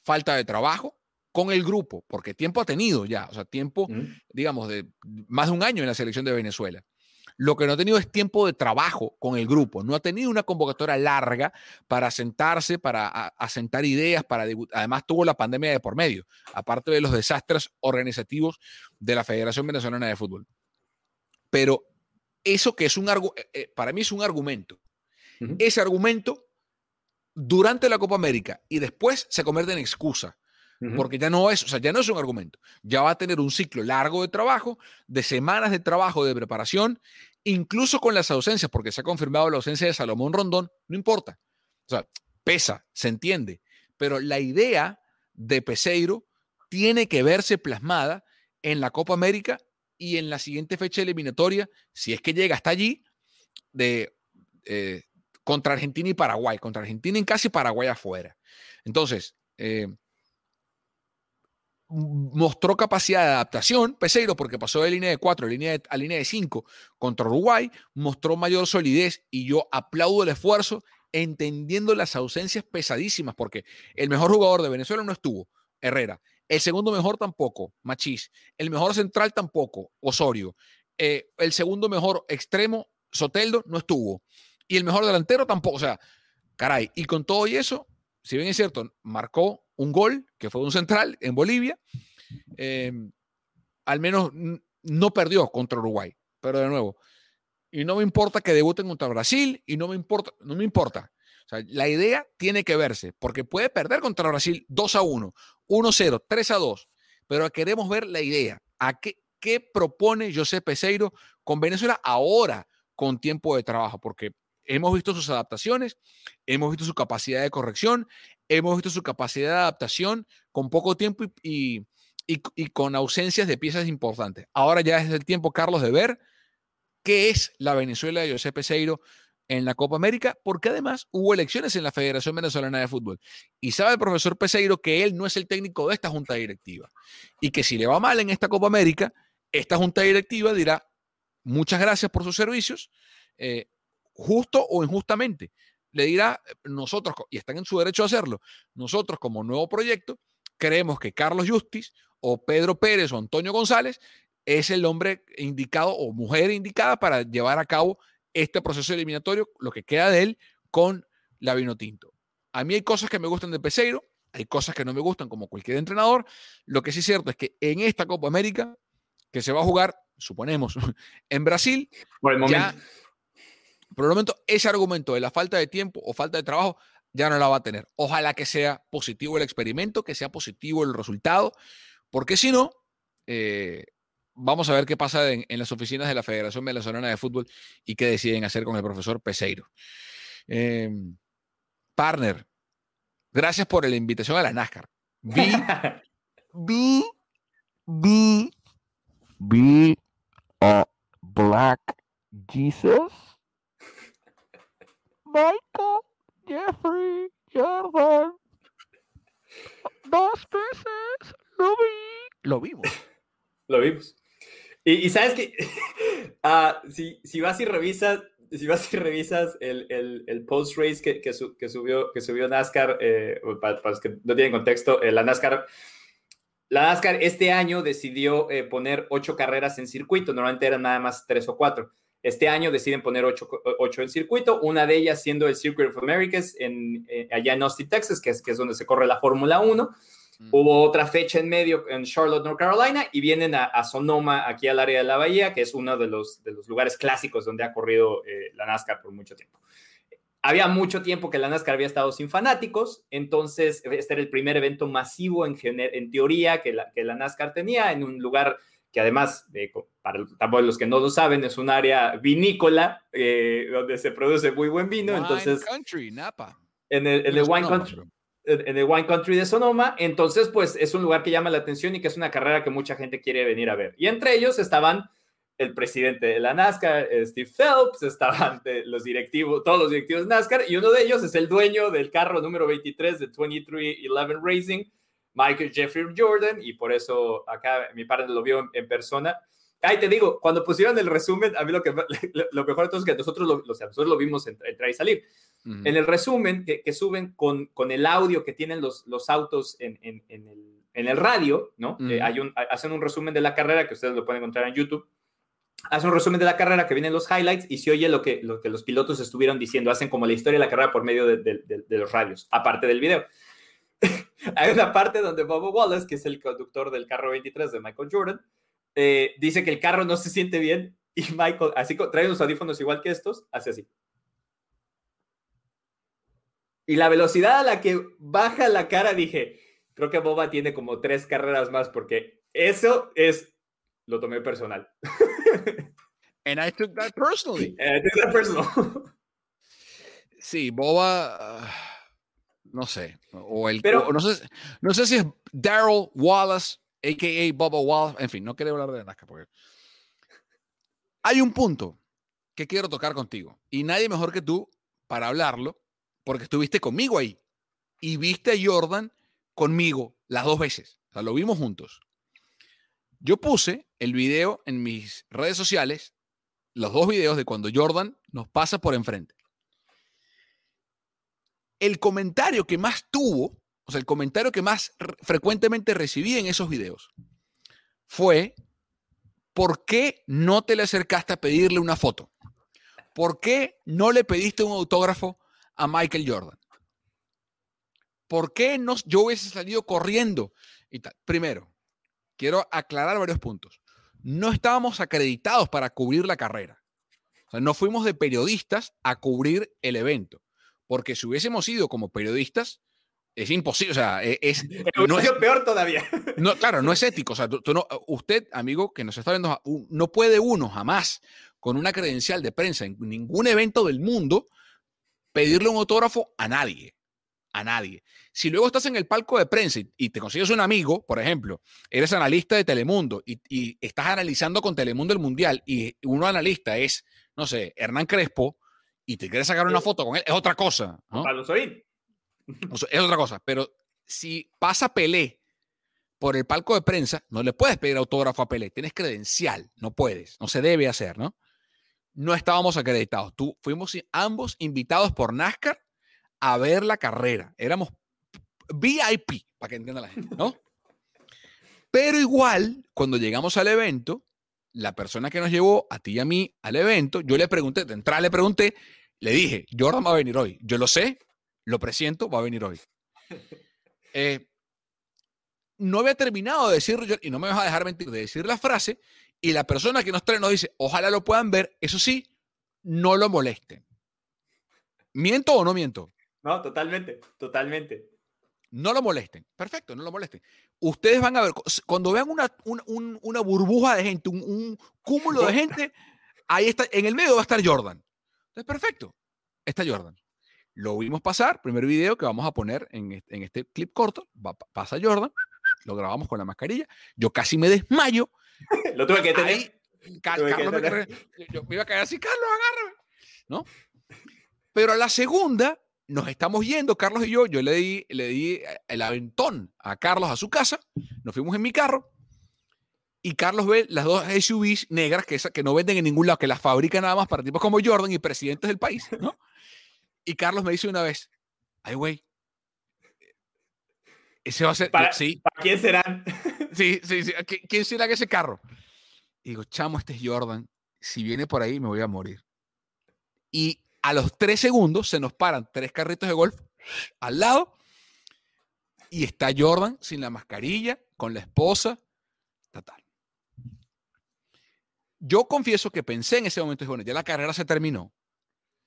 falta de trabajo con el grupo, porque tiempo ha tenido ya, o sea, tiempo, mm. digamos, de más de un año en la selección de Venezuela. Lo que no ha tenido es tiempo de trabajo con el grupo, no ha tenido una convocatoria larga para sentarse, para asentar ideas, para además tuvo la pandemia de por medio, aparte de los desastres organizativos de la Federación Venezolana de Fútbol. Pero eso que es un eh, para mí es un argumento. Uh -huh. Ese argumento durante la Copa América y después se convierte en excusa. Uh -huh. Porque ya no es, o sea, ya no es un argumento. Ya va a tener un ciclo largo de trabajo, de semanas de trabajo, de preparación, incluso con las ausencias, porque se ha confirmado la ausencia de Salomón Rondón, no importa. O sea, pesa, se entiende. Pero la idea de Peseiro tiene que verse plasmada en la Copa América y en la siguiente fecha eliminatoria, si es que llega hasta allí, de, eh, contra Argentina y Paraguay, contra Argentina en casa y Paraguay afuera. Entonces, eh, mostró capacidad de adaptación, Peseiro, porque pasó de línea de 4 a línea de, a línea de 5 contra Uruguay, mostró mayor solidez y yo aplaudo el esfuerzo entendiendo las ausencias pesadísimas, porque el mejor jugador de Venezuela no estuvo, Herrera. El segundo mejor tampoco, Machís. El mejor central tampoco, Osorio. Eh, el segundo mejor extremo, Soteldo, no estuvo. Y el mejor delantero tampoco. O sea, caray. Y con todo y eso, si bien es cierto, marcó un gol, que fue un central en Bolivia, em, al menos no perdió contra Uruguay. Pero de nuevo, y no me importa que debuten contra Brasil, y no me importa, no me importa. O sea, la idea tiene que verse, porque puede perder contra Brasil 2 a 1, 1 0, 3 a 2, pero queremos ver la idea. ¿A qué, qué propone José Peseiro con Venezuela ahora con tiempo de trabajo? Porque hemos visto sus adaptaciones, hemos visto su capacidad de corrección, hemos visto su capacidad de adaptación con poco tiempo y, con ausencias de piezas importantes. Ahora ya es el tiempo, Carlos, de ver qué es la Venezuela de José Peseiro en la Copa América, porque además hubo elecciones en la Federación Venezolana de Fútbol. Y sabe el profesor Peseiro que él no es el técnico de esta junta directiva. Y que si le va mal en esta Copa América, esta junta directiva dirá, muchas gracias por sus servicios, eh, justo o injustamente le dirá, nosotros, y están en su derecho a hacerlo, nosotros como nuevo proyecto, creemos que Carlos Justis o Pedro Pérez o Antonio González es el hombre indicado o mujer indicada para llevar a cabo este proceso eliminatorio, lo que queda de él con la Vino Tinto. A mí hay cosas que me gustan de Peseiro, hay cosas que no me gustan como cualquier entrenador. Lo que sí es cierto es que en esta Copa América, que se va a jugar, suponemos, en Brasil, Por el momento. Por el momento, ese argumento de la falta de tiempo o falta de trabajo ya no la va a tener. Ojalá que sea positivo el experimento, que sea positivo el resultado, porque si no, eh, vamos a ver qué pasa en, las oficinas de la Federación Venezolana de Fútbol y qué deciden hacer con el profesor Peseiro. Em, partner, gracias por la invitación a la NASCAR. Vi, vi, vi, vi a Black Jesus Michael, Jeffrey, Jordan. Dos veces lo vi. Lo vimos. Lo vimos. Y, sabes que ah, si, si, vas y revisas, si vas y revisas el, el, el post race que, que, que, subió, que subió NASCAR, eh, para, los que no tienen contexto, eh, la NASCAR, la NASCAR este año decidió eh, poner ocho carreras en circuito. Normalmente eran nada más tres o cuatro. Este año deciden poner ocho, en circuito, una de ellas siendo el Circuit of Americas en, eh, allá en Austin, Texas, que es, que es donde se corre la Fórmula 1. Mm. Hubo otra fecha en medio en Charlotte, North Carolina, y vienen a, Sonoma, aquí al área de la Bahía, que es uno de los, de los lugares clásicos donde ha corrido eh, la NASCAR por mucho tiempo. Había mucho tiempo que la NASCAR había estado sin fanáticos, entonces este era el primer evento masivo en, en teoría que la, que la NASCAR tenía en un lugar que además, para los que no lo saben, es un área vinícola eh, donde se produce muy buen vino. Wine entonces, Country, Napa. En el, en el wine country. En el Wine Country de Sonoma, entonces pues es un lugar que llama la atención y que es una carrera que mucha gente quiere venir a ver. Y entre ellos estaban el presidente de la NASCAR, eh, Steve Phelps, estaban los directivos, todos los directivos de NASCAR, y uno de ellos es el dueño del carro número 23 de 2311 Racing, Michael Jeffrey Jordan, y por eso acá mi padre lo vio en, persona. Ay, te digo, cuando pusieron el resumen, a mí lo, que, lo, mejor de es que nosotros lo, nosotros lo vimos entrar y salir. En el resumen que, suben con, con, el audio que tienen los, los autos en, en, el, en, el, radio, ¿no? Eh, hay un, hacen un resumen de la carrera que ustedes lo pueden encontrar en YouTube. Hacen un resumen de la carrera que vienen los highlights y se oye lo que, lo que los pilotos estuvieron diciendo. Hacen como la historia de la carrera por medio de, de los radios, aparte del video. hay una parte donde Bobo Wallace, que es el conductor del carro 23 de Michael Jordan, eh, dice que el carro no se siente bien y Michael, así trae unos audífonos igual que estos, hace así. Y la velocidad a la que baja la cara, dije, creo que Boba tiene como tres carreras más porque eso es, lo tomé personal. And I took that personally. I took that personal. Sí, Boba... Ah, no sé. O el, Pero, no, sé, no sé si es Daryl Wallace, a.k.a. Bubba Wallace. En fin, no quiero hablar de NASCAR porque... Hay un punto que quiero tocar contigo. Y nadie mejor que tú para hablarlo, porque estuviste conmigo ahí. Y viste a Jordan conmigo las dos veces. O sea, lo vimos juntos. Yo puse el video en mis redes sociales, los dos videos de cuando Jordan nos pasa por enfrente. El comentario que más tuvo, o sea, el comentario que más frecuentemente recibí en esos videos fue, ¿por qué no te le acercaste a pedirle una foto? ¿Por qué no le pediste un autógrafo a Michael Jordan? ¿Por qué no, yo hubiese salido corriendo? Y tal? Primero, quiero aclarar varios puntos. No estábamos acreditados para cubrir la carrera. No fuimos de periodistas a cubrir el evento. Porque si hubiésemos ido como periodistas, es imposible. O sea, e, es. no es peor todavía. No, claro, no es ético. O sea, no, usted, amigo, que nos está viendo, no puede uno jamás, con una credencial de prensa en ningún evento del mundo, pedirle un autógrafo a nadie a nadie. Si luego estás en el palco de prensa y, te consigues un amigo, por ejemplo, eres analista de Telemundo y, estás analizando con Telemundo el Mundial y uno analista es, no sé, Hernán Crespo y te quieres sacar una foto con él, es otra cosa. ¿no? es otra cosa, pero si pasa Pelé por el palco de prensa, no le puedes pedir autógrafo a Pelé, tienes credencial, no puedes, no se debe hacer, ¿no? No estábamos acreditados, tú fuimos ambos invitados por NASCAR a ver la carrera. Éramos VIP, para que entienda la gente, ¿no? Pero igual, cuando llegamos al evento, la persona que nos llevó a ti y a mí al evento, yo le pregunté, de entrada le pregunté, le dije, Jordan va a venir hoy. Yo lo sé, lo presiento, va a venir hoy. Eh, no había terminado de decir, y no me vas a dejar mentir, de decir la frase, y la persona que nos trae nos dice, ojalá lo puedan ver, eso sí, no lo molesten. ¿Miento o no miento? No, totalmente, totalmente. No lo molesten. Perfecto, no lo molesten. Ustedes van a ver, cuando vean una, una, burbuja de gente, un, cúmulo de gente, ahí está, en el medio va a estar Jordan. Entonces, perfecto. Está Jordan. Lo vimos pasar, primer video que vamos a poner en este, en este clip corto. pasa Jordan, lo grabamos con la mascarilla. Yo casi me desmayo. lo tuve que tener. Carlos me, yo me iba a caer así, Carlos, agárrame. ¿No? Pero a la segunda, nos estamos yendo, Carlos y yo, yo le di, le di el aventón a Carlos a su casa, nos fuimos en mi carro y Carlos ve las dos SUVs negras que, que no venden en ningún lado, que las fabrican nada más para tipos como Jordan y presidentes del país, ¿no? Y Carlos me dice una vez, ay, güey, ese va a ser, ¿Para, sí. ¿Para quién serán? Sí, sí, sí, ¿quién será ese carro? Y digo, chamo, este es Jordan, si viene por ahí me voy a morir. Y a los tres segundos se nos paran tres carritos de golf al lado y está Jordan sin la mascarilla, con la esposa, tal. Yo confieso que pensé en ese momento, bueno, ya la carrera se terminó.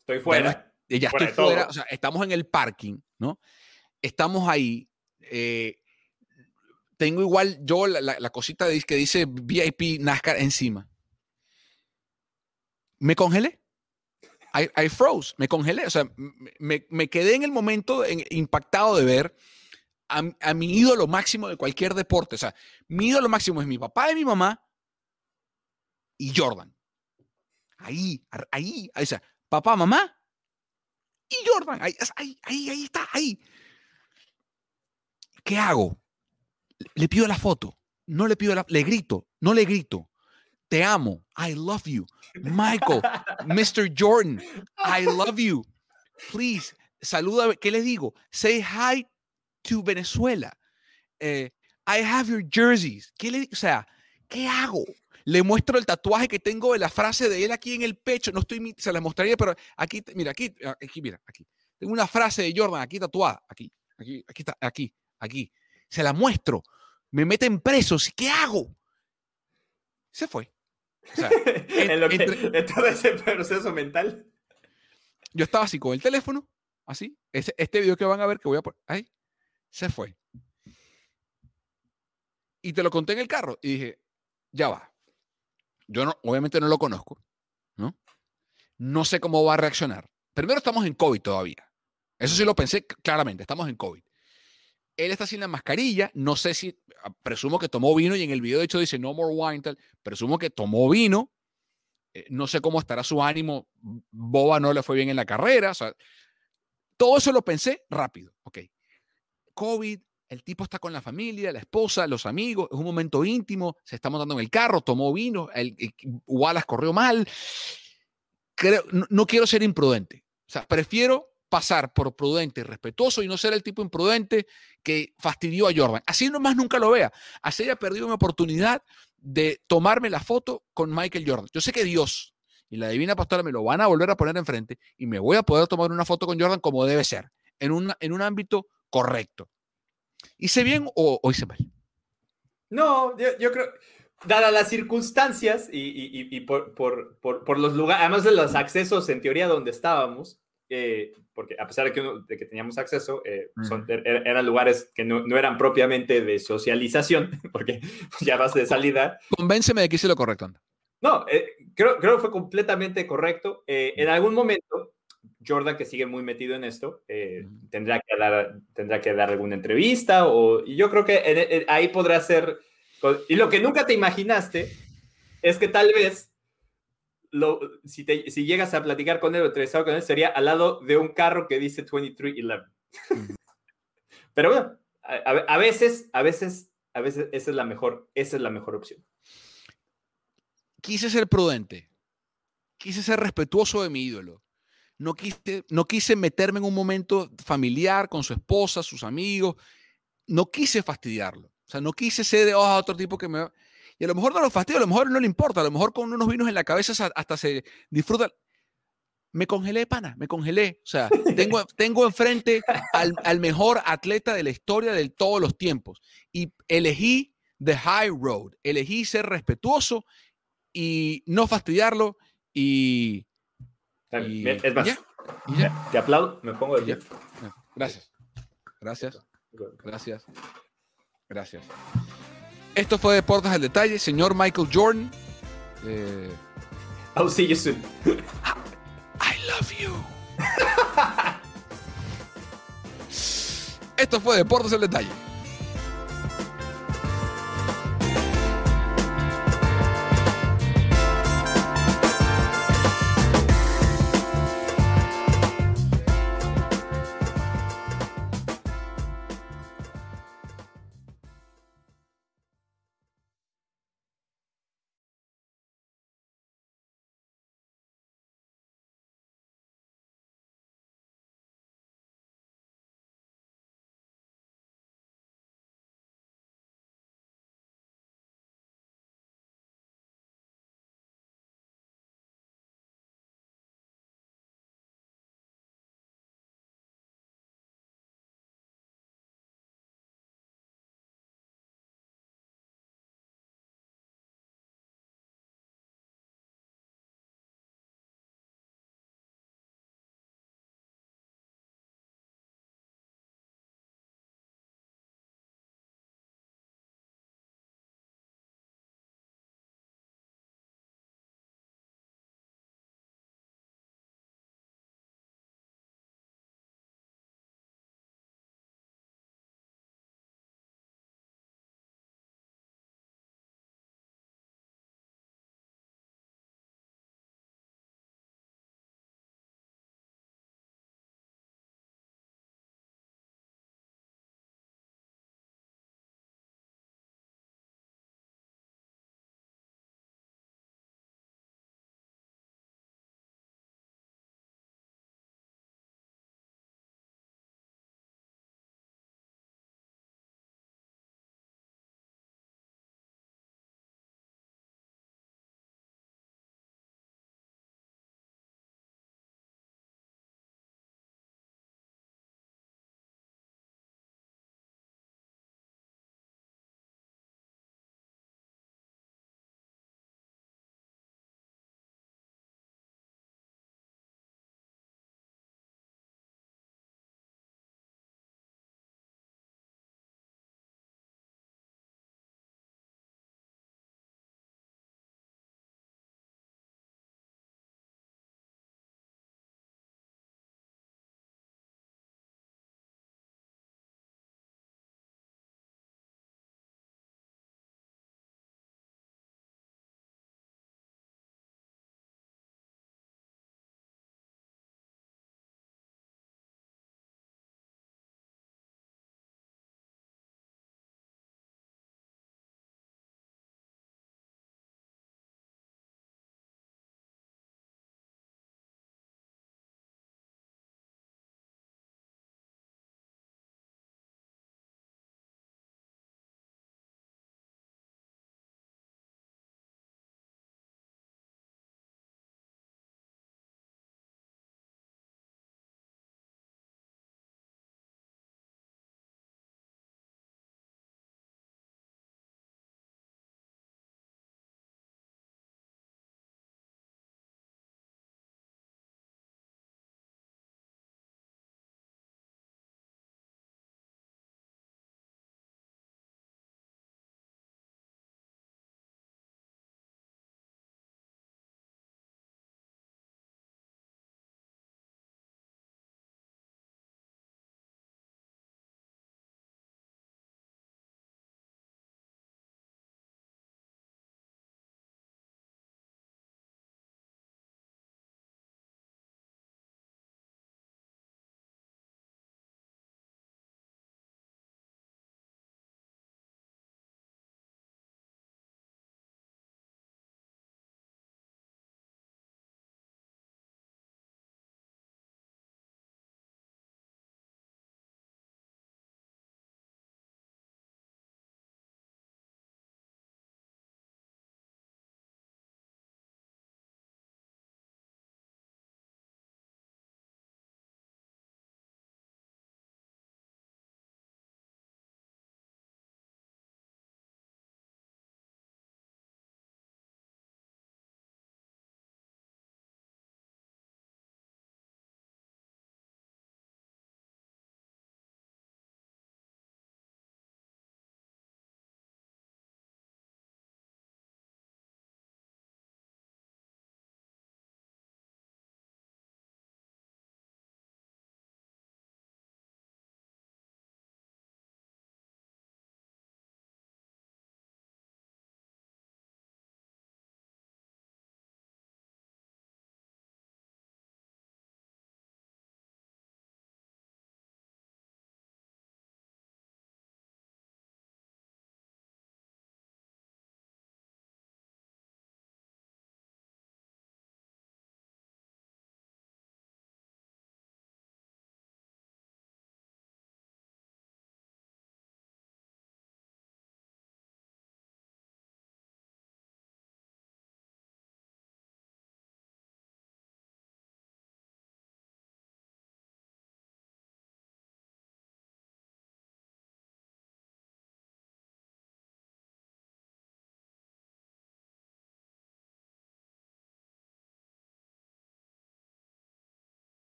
Estoy fuera. ya estoy fuera, o sea, estamos en el parking, ¿no? Estamos ahí. Eh, tengo igual yo la, cosita que dice VIP NASCAR encima. Me congelé. I, froze, me congelé, o sea, me, quedé en el momento impactado de ver a, mi ídolo máximo de cualquier deporte. O sea, mi ídolo máximo es mi papá y mi mamá y Jordan. Ahí, ahí, ahí, o sea, papá, mamá y Jordan. Ahí, ahí, ahí, ahí está, ahí. ¿Qué hago? Le pido la foto, no le pido la, le grito, no le grito. Te amo. I love you. Michael, Mr. Jordan, I love you. Please, saluda. ¿Qué le digo? Say hi to Venezuela. Eh, I have your jerseys. ¿Qué le, o sea, ¿qué hago? Le muestro el tatuaje que tengo de la frase de él aquí en el pecho. No estoy, se la mostraría, pero aquí, mira, aquí, aquí, mira, aquí. Tengo una frase de Jordan aquí tatuada. Aquí, aquí, aquí está, aquí, aquí. Se la muestro. Me meten presos. ¿Qué hago? Se fue. en, lo que, todo ese proceso mental. Yo estaba así con el teléfono, así. Este, este video que van a ver que voy a poner, ahí, se fue. Y te lo conté en el carro y dije, ya va. Yo no, obviamente no lo conozco, ¿no? No sé cómo va a reaccionar. Primero estamos en COVID todavía. Eso sí lo pensé claramente, estamos en COVID. Él está sin la mascarilla, no sé si, ah, presumo que tomó vino y en el video de hecho dice no more wine, presumo que tomó vino, eh, no sé cómo estará su ánimo, Boba no le fue bien en la carrera, todo eso lo pensé rápido, ok. COVID, El tipo está con la familia, la esposa, los amigos, es un momento íntimo, se está montando en el carro, tomó vino, el, Wallace corrió mal. Creo, no, quiero ser imprudente. O sea, prefiero pasar por prudente y respetuoso y no ser el tipo imprudente que fastidió a Jordan. Así nomás nunca lo vea. Así haya perdido una oportunidad de tomarme la foto con Michael Jordan. Yo sé que Dios y la Divina Pastora me lo van a volver a poner enfrente y me voy a poder tomar una foto con Jordan como debe ser, en, un en un ámbito correcto. ¿Hice bien o, hice mal? No, yo, creo, dadas las circunstancias y, por, por, los lugares, además de los accesos en teoría donde estábamos, eh, porque a pesar de que, de que teníamos acceso, eh, er, er, eran lugares que no, eran propiamente de socialización, porque ya vas de salida. Convénceme de que hice lo correcto. No, eh, creo, creo que fue completamente correcto. en algún momento Jordan, que sigue muy metido en esto, eh, tendrá, que dar, tendrá que dar alguna entrevista o, y yo creo que ahí podrá ser, y lo que nunca te imaginaste es que tal vez lo, si, si llegas a platicar con él o entrevistado con él, sería al lado de un carro que dice 2311. Pero bueno, a, veces, a veces, a veces esa es la mejor, esa es la mejor opción. Quise ser prudente, quise ser respetuoso de mi ídolo no quise, no quise meterme en un momento familiar con su esposa, sus amigos, no quise fastidiarlo. O sea, no quise ser de oh, otro tipo que me... Y a lo mejor no lo fastidio, a lo mejor no le importa, a lo mejor con unos vinos en la cabeza hasta se disfruta. Me congelé, pana, me congelé. O sea, tengo, tengo enfrente al, al mejor atleta de la historia de todos los tiempos. Y elegí the high road, elegí ser respetuoso y no fastidiarlo y es más, te aplaudo, me pongo de pie. Gracias. Gracias. Gracias. Gracias. Esto fue Deportes al Detalle, señor Michael Jordan. Eh... I'll see you soon. I love you. Esto fue Deportes al Detalle.